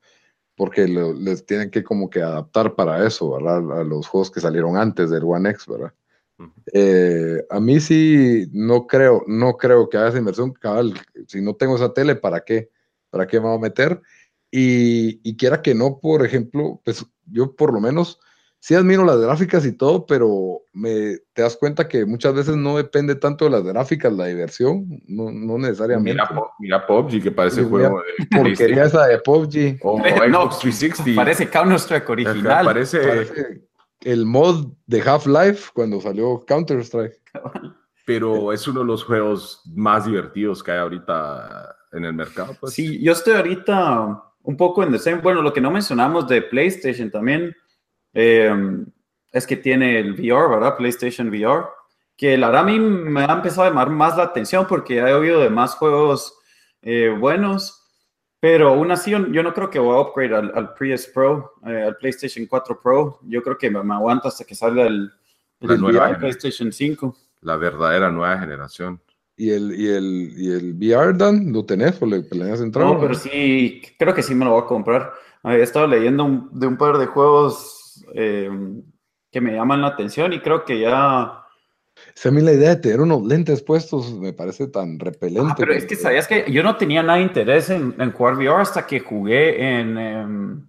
porque les tienen que como que adaptar para eso, ¿verdad? A los juegos que salieron antes del One X, ¿verdad? Eh, a mí sí, no creo, no creo que haga esa inversión, cabal, si no tengo esa tele, ¿para qué? ¿Para qué me voy a meter? Y, quiera que no, por ejemplo, pues yo por lo menos sí admiro las gráficas y todo, pero me, te das cuenta que muchas veces no depende tanto de las gráficas, la diversión, no, no necesariamente. Mira, mira PUBG, que parece juego de... Porquería esa de PUBG. O no, 360. Parece Counter-Strike original. Parece... parece... el mod de Half-Life cuando salió Counter-Strike. Pero es uno de los juegos más divertidos que hay ahorita en el mercado. Pues. Sí, yo estoy ahorita un poco en the Bueno, lo que no mencionamos de PlayStation también eh, es que tiene el VR, ¿verdad? PlayStation VR. Que la verdad a mí me ha empezado a llamar más la atención porque he oído de más juegos eh, buenos. Pero aún así, yo, no creo que voy a upgrade al, al PS Pro, eh, al PlayStation 4 Pro. Yo creo que me, me aguanto hasta que salga el, el PlayStation 5. La verdadera nueva generación. ¿Y el, y el, y el VR, Dan? ¿Lo tenés o le planeas entrar? No, pero sí, creo que sí me lo voy a comprar. He estado leyendo de un par de juegos eh, que me llaman la atención y creo que ya a mí la idea de tener unos lentes puestos me parece tan repelente. Ah, pero es que sabías que yo no tenía nada de interés en, en jugar VR hasta que jugué en, em,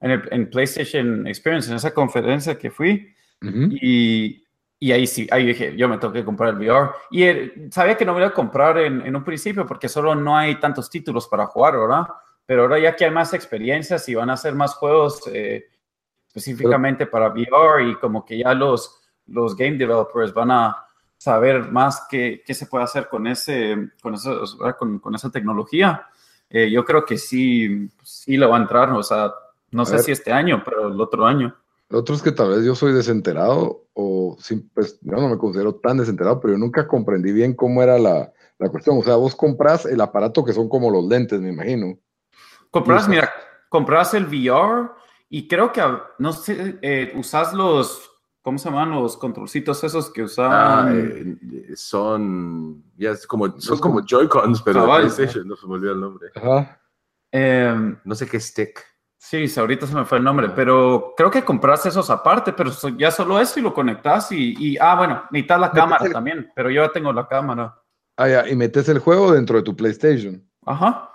en, el, en PlayStation Experience, en esa conferencia que fui. y, y, ahí sí, ahí dije, yo me tengo que comprar el VR. Y sabía que no me iba a comprar en, en, un principio porque solo no hay tantos títulos para jugar, ¿verdad? Pero ahora ya que hay más experiencias y van a hacer más juegos eh, específicamente para VR y como que ya los los game developers van a saber más qué, qué se puede hacer con, ese, con, eso, con, con esa tecnología. Eh, yo creo que sí, sí lo va a entrar, o sea, no sé si este año, pero el otro año. Lo otro es que tal vez yo soy desenterado o pues yo no me considero tan desenterado, pero yo nunca comprendí bien cómo era la, la cuestión. O sea, vos compras el aparato que son como los lentes, me imagino. Compras, mira, compras el VR y creo que, no sé, eh, usas los ¿Cómo se llaman los controlcitos esos que usaban? Ah, eh, son, ya como, son como Joy-Cons, pero de PlayStation, no se me olvidó el nombre. Ajá. Em, no sé qué stick. Sí, ahorita se me fue el nombre, pero creo que compraste esos aparte, pero ya solo eso y lo conectas y, y ah, bueno, necesitas la cámara también, pero yo ya tengo la cámara. Ah, ya, y metes el juego dentro de tu PlayStation. Ajá.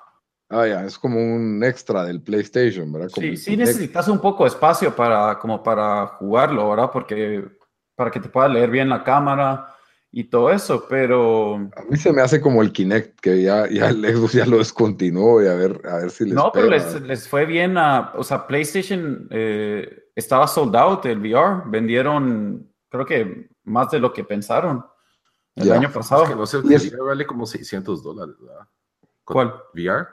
Ah, ya, es como un extra del PlayStation, ¿verdad? sí, sí necesitas un poco de espacio para, como para jugarlo, ¿verdad? Porque para que te pueda leer bien la cámara y todo eso, pero... A mí se me hace como el Kinect, que ya, ya el Xbox ya lo descontinuó y a ver, a ver si les No, pero les, les, fue bien a... O sea, PlayStation eh, estaba sold out el VR, vendieron creo que más de lo que pensaron el año pasado. Es que no sé, el VR vale como 600 dólares, ¿verdad? ¿Cuál? ¿VR?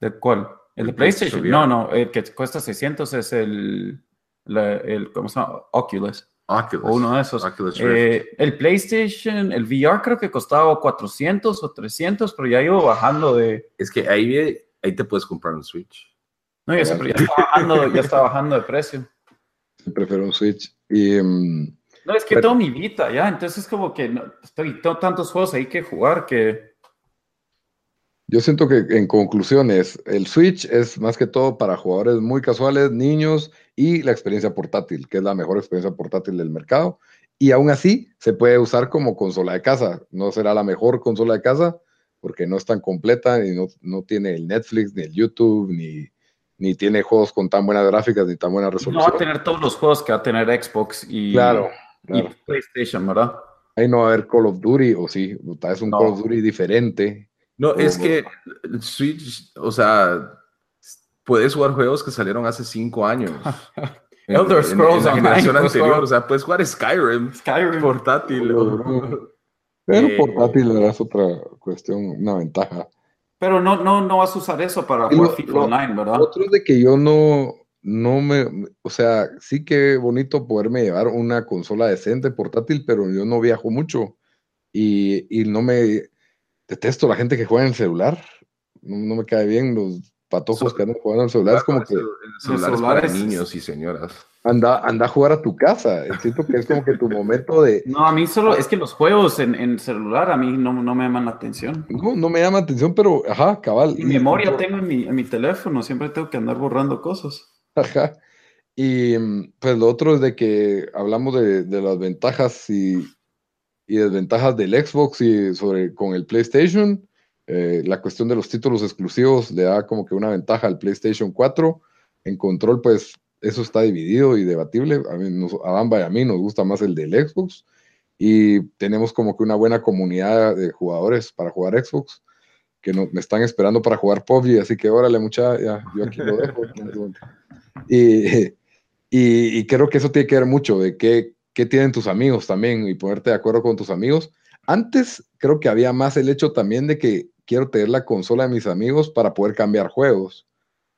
¿De cuál? ¿El de PlayStation? No, no, el que cuesta 600 es el, el ¿cómo se llama? Oculus. Oculus. O uno de esos. Eh, el PlayStation, el VR creo que costaba 400 o 300, pero ya iba bajando de... Es que ahí, ahí te puedes comprar un Switch. No, ya, está, bajando, ya está bajando de precio. Prefiero un Switch. Y, um, no, es que tengo mi Vita, ya, entonces es como que no, tengo tantos juegos ahí que jugar que yo siento que en conclusiones, el Switch es más que todo para jugadores muy casuales, niños y la experiencia portátil, que es la mejor experiencia portátil del mercado. Y aún así se puede usar como consola de casa. No será la mejor consola de casa porque no es tan completa y no, no tiene el Netflix, ni el YouTube, ni, ni tiene juegos con tan buenas gráficas ni tan buena resolución. No va a tener todos los juegos que va a tener Xbox y, claro, y PlayStation, ¿verdad? Ahí no va a haber Call of Duty, o sí, es un Call of Duty diferente. No, es que Switch, o sea, puedes jugar juegos que salieron hace cinco años. Elder Scrolls en, la generación anterior, o sea, puedes jugar Skyrim, Skyrim. portátil. Pero eh, portátil es otra cuestión, una ventaja. Pero no, no, no vas a usar eso para jugar FIFA Online, ¿verdad? Otro es de que yo no, no me, o sea, sí que bonito poderme llevar una consola decente portátil, pero yo no viajo mucho y, y no me, detesto la gente que juega en el celular. No, me cae bien los patojos que andan jugando en el celular. Es como que. El celular para niños y señoras. Anda, anda a jugar a tu casa. Siento que es como que tu momento de. No, a mí solo. Es que los juegos en, en celular a mí no, no, me llaman la atención. No, no me llama la atención, pero. Ajá, cabal. Y memoria tengo en mi, en mi teléfono. Siempre tengo que andar borrando cosas. Ajá. Y pues lo otro es de que hablamos de, de las ventajas y y desventajas del Xbox y sobre con el PlayStation. Eh, la cuestión de los títulos exclusivos le da como que una ventaja al PlayStation 4. En control, pues eso está dividido y debatible. A, mí, a Bamba y a mí nos gusta más el del Xbox. Y tenemos como que una buena comunidad de jugadores para jugar Xbox que no, me están esperando para jugar PUBG, así que órale, mucha, ya, yo aquí lo dejo. y, y, y, creo que eso tiene que ver mucho de qué, qué tienen tus amigos también y ponerte de acuerdo con tus amigos. Antes creo que había más el hecho también de que quiero tener la consola de mis amigos para poder cambiar juegos,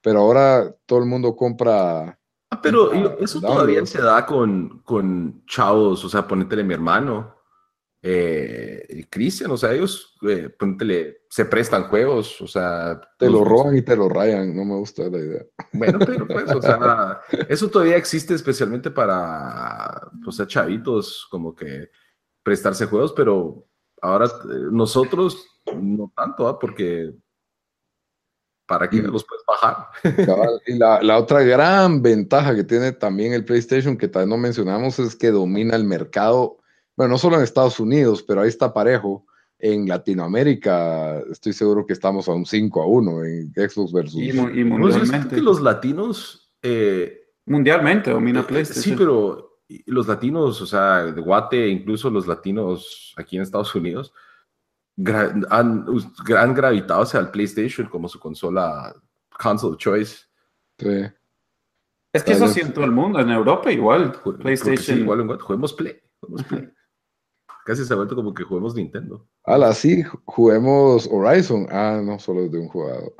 pero ahora todo el mundo compra. Ah, pero eso todavía se da con, con chavos, o sea, ponétele mi hermano, eh, Cristian, o sea, ellos, eh, se prestan juegos, o sea. Te lo roban y te lo rayan, no me gusta la idea. Bueno, pero pues, o sea, eso todavía existe especialmente para, o sea, chavitos, como que prestarse juegos, pero ahora eh, nosotros no tanto, ¿ah? porque para qué los puedes bajar. Y la, la, otra gran ventaja que tiene también el PlayStation, que tal vez no mencionamos, es que domina el mercado bueno, no solo en Estados Unidos, pero ahí está parejo. En Latinoamérica estoy seguro que estamos a un 5 a 1 en Xbox versus... Y, y mundialmente. que los latinos... Eh, mundialmente domina eh, PlayStation. Sí, pero los latinos, o sea, de Guate, incluso los latinos aquí en Estados Unidos, han, han gravitado hacia el PlayStation como su consola console choice. Sí. Es que eso sí en todo el mundo, en Europa igual. PlayStation. igual en juguemos Play. Play. Casi se ha vuelto como que juguemos Nintendo. Ala, sí, juguemos Horizon. Ah, no, solo es de un jugador.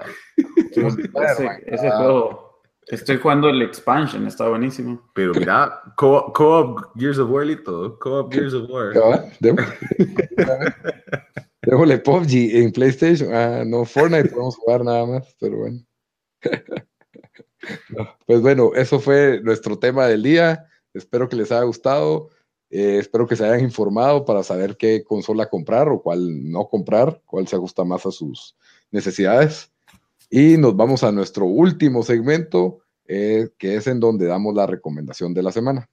ese, juego. Estoy jugando el expansion, está buenísimo. Pero mira, Co-op Gears of War, Lito. Co-op Gears of War. Déjole PUBG en PlayStation. Ah, no, Fortnite podemos jugar nada más, pero bueno. pues bueno, eso fue nuestro tema del día. Espero que les haya gustado. Eh, espero que se hayan informado para saber qué consola comprar o cuál no comprar, cuál se ajusta más a sus necesidades. Y nos vamos a nuestro último segmento, eh, que es en donde damos la recomendación de la semana.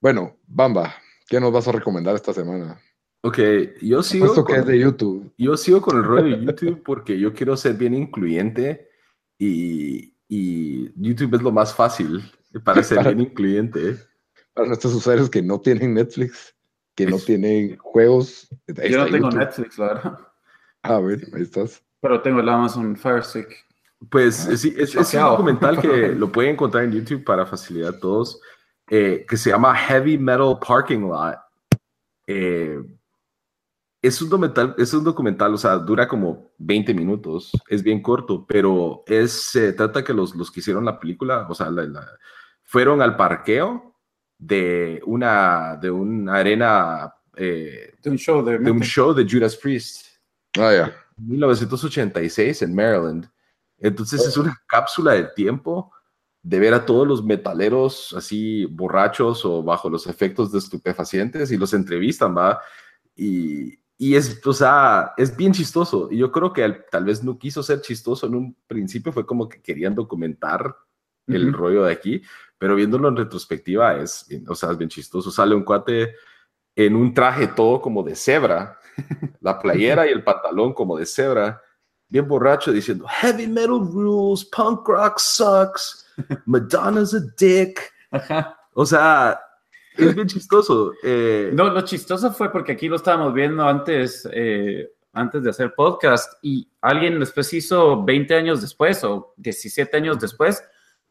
Bueno, Bamba, ¿qué nos vas a recomendar esta semana? Ok, yo sigo. Con, que es de YouTube. Yo sigo con el rollo de YouTube porque yo quiero ser bien incluyente y, y YouTube es lo más fácil para ser bien incluyente. Para nuestros usuarios que no tienen Netflix, que no tienen juegos. Yo no tengo Netflix, la verdad. A ver, ahí estás. Pero tengo el Amazon Fire Stick. Pues ah, sí, es, es, un documental que lo pueden encontrar en YouTube para facilitar a todos, eh, que se llama Heavy Metal Parking Lot. Eh, es un documental, es un documental, o sea, dura como 20 minutos, es bien corto, pero es, se trata que los, los que hicieron la película, o sea, fueron al parqueo de una, de una arena, eh, de un show de, de un show de Judas Priest. Ah, ya. 1986 en Maryland. Entonces es una cápsula de tiempo de ver a todos los metaleros así borrachos o bajo los efectos de estupefacientes y los entrevistan, ¿va? Y, y es, o sea, es bien chistoso. Y yo creo que tal vez no quiso ser chistoso en un principio, fue como que querían documentar el rollo de aquí, pero viéndolo en retrospectiva es, o sea, es bien chistoso. Sale un cuate en un traje todo como de cebra, la playera y el pantalón como de cebra, bien borracho diciendo, heavy metal rules, punk rock sucks, Madonna's a dick. O sea, es bien chistoso. Eh. No, lo chistoso fue porque aquí lo estábamos viendo antes, eh, antes de hacer podcast y alguien después hizo 20 años después o 17 años después,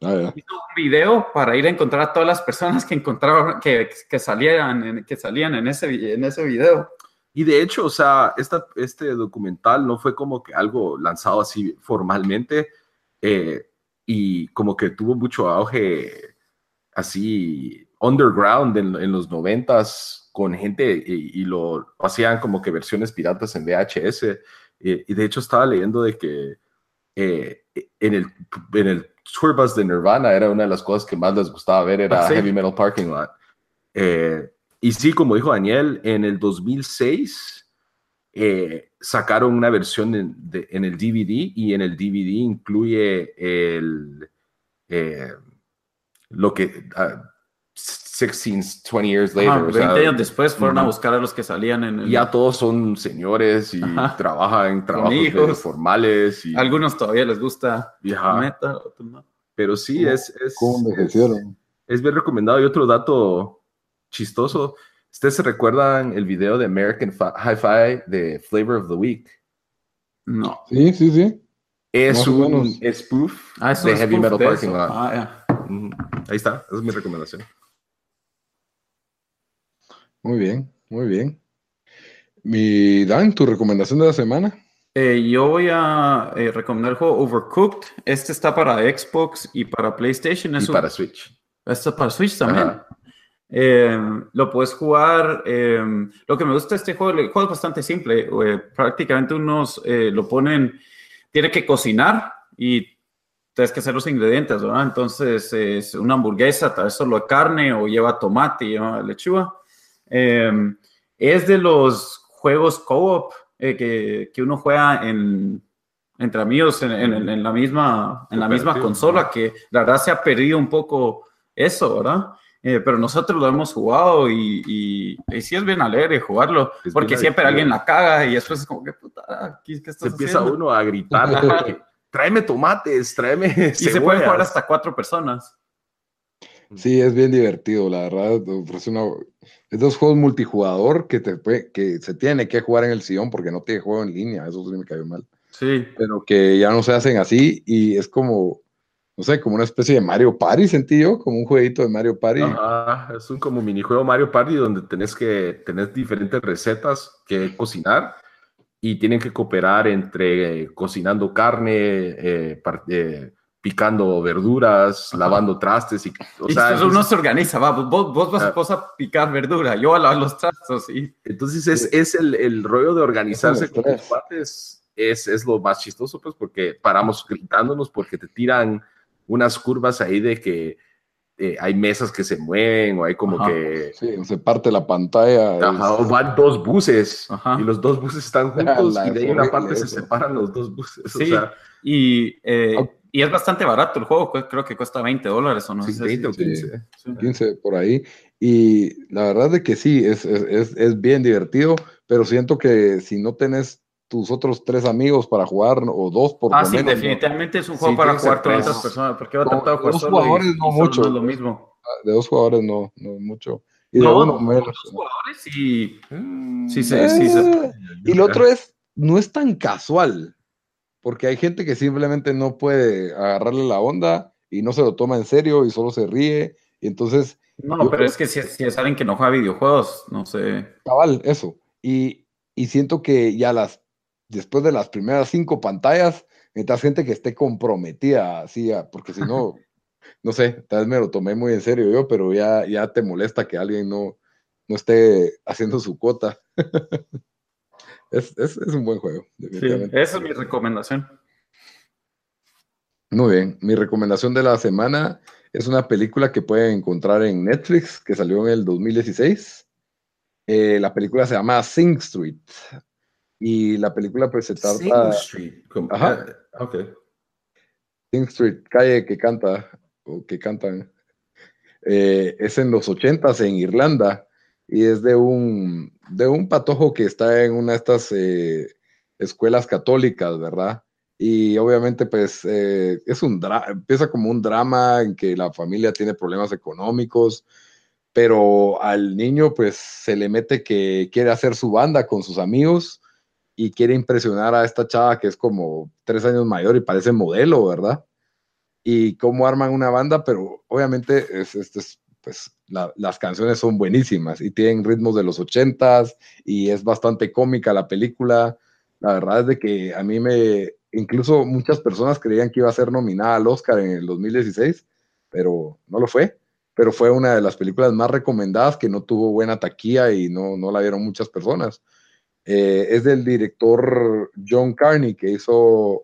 ah, hizo un video para ir a encontrar a todas las personas que encontraron, que, que salían, que salían en ese, en ese video. Y de hecho, o sea, esta, este documental no fue como que algo lanzado así formalmente eh, y como que tuvo mucho auge así underground en, los noventas con gente y, lo hacían como que versiones piratas en VHS. y de hecho estaba leyendo de que eh, en, el, en el tour bus de Nirvana era una de las cosas que más les gustaba ver, era ah, Heavy Metal Parking Lot. Eh, y sí, como dijo Daniel, en el 2006 eh, sacaron una versión en, en, el DVD y en el DVD incluye el, lo que... Ah, 16, 20 years later. 20 años después fueron a buscar a los que salían en el... Ya todos son señores y trabajan en trabajos formales. Y... Algunos todavía les gusta meta, Pero sí, es, es, envejecieron? Es, bien recomendado. Y otro dato chistoso. ¿Ustedes se recuerdan el video de American Hi-Fi de Flavor of the Week? No. Sí, sí, sí. Es un spoof ah, de Heavy Metal Parking Lot. Ah, Ahí está, esa es mi recomendación. Muy bien, muy bien. Mi Dan, tu recomendación de la semana. Eh, yo voy a eh, recomendar el juego Overcooked. Este está para Xbox y para PlayStation. y para Switch. Este para Switch también. Eh, lo puedes jugar. lo que me gusta de este juego, el juego es bastante simple. prácticamente unos lo ponen, tiene que cocinar y tienes que hacer los ingredientes, ¿verdad? Entonces es una hamburguesa, tal vez solo de carne o lleva tomate, lleva lechuga. Em, es de los juegos co-op eh, que, que, uno juega en, entre amigos en, en, en la misma, en la misma consola, que la verdad se ha perdido un poco eso, ¿verdad? eh, pero nosotros lo hemos jugado y, y, sí es bien alegre jugarlo, porque siempre alguien la caga y después es como que puta, ¿qué, estás Se empieza uno a gritar, tráeme tomates, tráeme. Y se puede jugar hasta cuatro personas. Sí, es bien divertido, la verdad. Es dos juegos multijugador que, te, que se tiene que jugar en el sillón porque no tiene juego en línea, eso sí me cayó mal. Sí. Pero que ya no se hacen así y es como, no sé, como una especie de Mario Party, sentí yo, como un jueguito de Mario Party. es un como minijuego Mario Party donde tenés que tener diferentes recetas que cocinar y tienen que cooperar entre eh, cocinando carne, eh, eh, picando verduras, lavando trastes. Y, o sea, uno se organiza, va, vos, vos vas, ah. a picar verdura, yo a lavar los trastos. Y... Entonces es, es el, el, rollo de organizarse con tus partes, es, es lo más chistoso, pues, porque paramos gritándonos porque te tiran unas curvas ahí de que eh, hay mesas que se mueven o hay como que... Sí, se parte la pantalla. o van dos buses y los dos buses están juntos y de ahí una parte se separan los dos buses. Sí, y, eh, y, es bastante barato el juego, creo que cuesta 20 dólares o no sé. 20 o 15. 15 por ahí. Y la verdad es que sí, es, es, es bien divertido, pero siento que si no tenés tus otros tres amigos para jugar o dos por ah, sí, definitivamente es un juego para jugar con otras personas. Porque va a de jugar dos jugadores no mucho. lo mismo. Ah, de dos jugadores no, no mucho. Y de uno menos. Dos jugadores y. Sí, sí, sí, eh, Y lo otro es, no es tan casual. Porque hay gente que simplemente no puede agarrarle la onda y no se lo toma en serio y solo se ríe. Y entonces. No, pero es que si, si, es alguien que no juega videojuegos, no sé. Cabal, eso. Y, y siento que ya las después de las primeras cinco pantallas, necesitas gente que esté comprometida, así, porque si no, no sé, tal vez me lo tomé muy en serio yo, pero ya, ya te molesta que alguien no, no esté haciendo su cuota. es, es, es, un buen juego. Sí, esa es mi recomendación. Muy bien, mi recomendación de la semana es una película que pueden encontrar en Netflix, que salió en el 2016. Eh, la película se llama Sing Street. Y la película pues se trata... Sing Street. Ajá. Ah, ok. Sing Street, calle que canta, o que cantan. Eh, es en los ochentas en Irlanda y es de un, de un patojo que está en una de estas eh, escuelas católicas, ¿verdad? Y obviamente pues eh, es un empieza como un drama en que la familia tiene problemas económicos, pero al niño pues se le mete que quiere hacer su banda con sus amigos y quiere impresionar a esta chava que es como tres años mayor y parece modelo, ¿verdad? Y cómo arman una banda, pero obviamente es, es, pues, las canciones son buenísimas y tienen ritmos de los ochentas y es bastante cómica la película. La verdad es de que a mí me, incluso muchas personas creían que iba a ser nominada al Oscar en el 2016, pero no lo fue. Pero fue una de las películas más recomendadas que no tuvo buena taquilla y no, no la vieron muchas personas. Eh, es del director John Carney, que hizo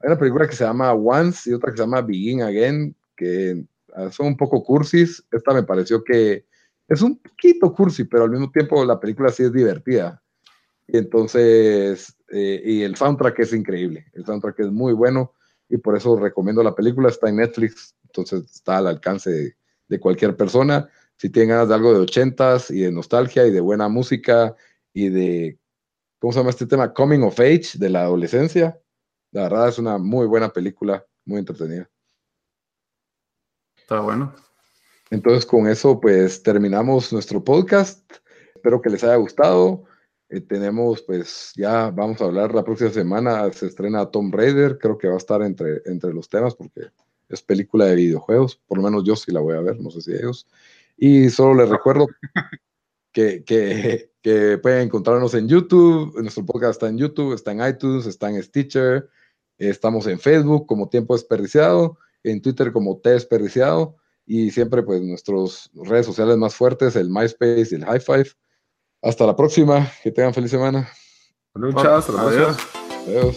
una película que se llama Once y otra que se llama Begin Again, que son un poco cursis. Esta me pareció que es un poquito cursi, pero al mismo tiempo la película sí es divertida. Y entonces, eh, y el soundtrack es increíble. El soundtrack es muy bueno y por eso recomiendo la película. Está en Netflix, entonces está al alcance de, de cualquier persona. Si tienen ganas de algo de ochentas y de nostalgia y de buena música y de ¿cómo se llama este tema? Coming of Age de la adolescencia. La verdad es una muy buena película, muy entretenida. Está bueno. Entonces con eso pues terminamos nuestro podcast. Espero que les haya gustado. Eh, tenemos pues ya vamos a hablar la próxima semana. Se estrena Tom Raider. Creo que va a estar entre, entre los temas porque es película de videojuegos. Por lo menos yo sí la voy a ver, no sé si ellos. Y solo les recuerdo que, que, que, pueden encontrarnos en YouTube. Nuestro podcast está en YouTube, está en iTunes, está en Stitcher. Estamos en Facebook como Tiempo Desperdiciado, en Twitter como T Desperdiciado y siempre pues nuestras redes sociales más fuertes, el MySpace y el High Five. Hasta la próxima, que tengan feliz semana. Muchas Adiós. Adiós.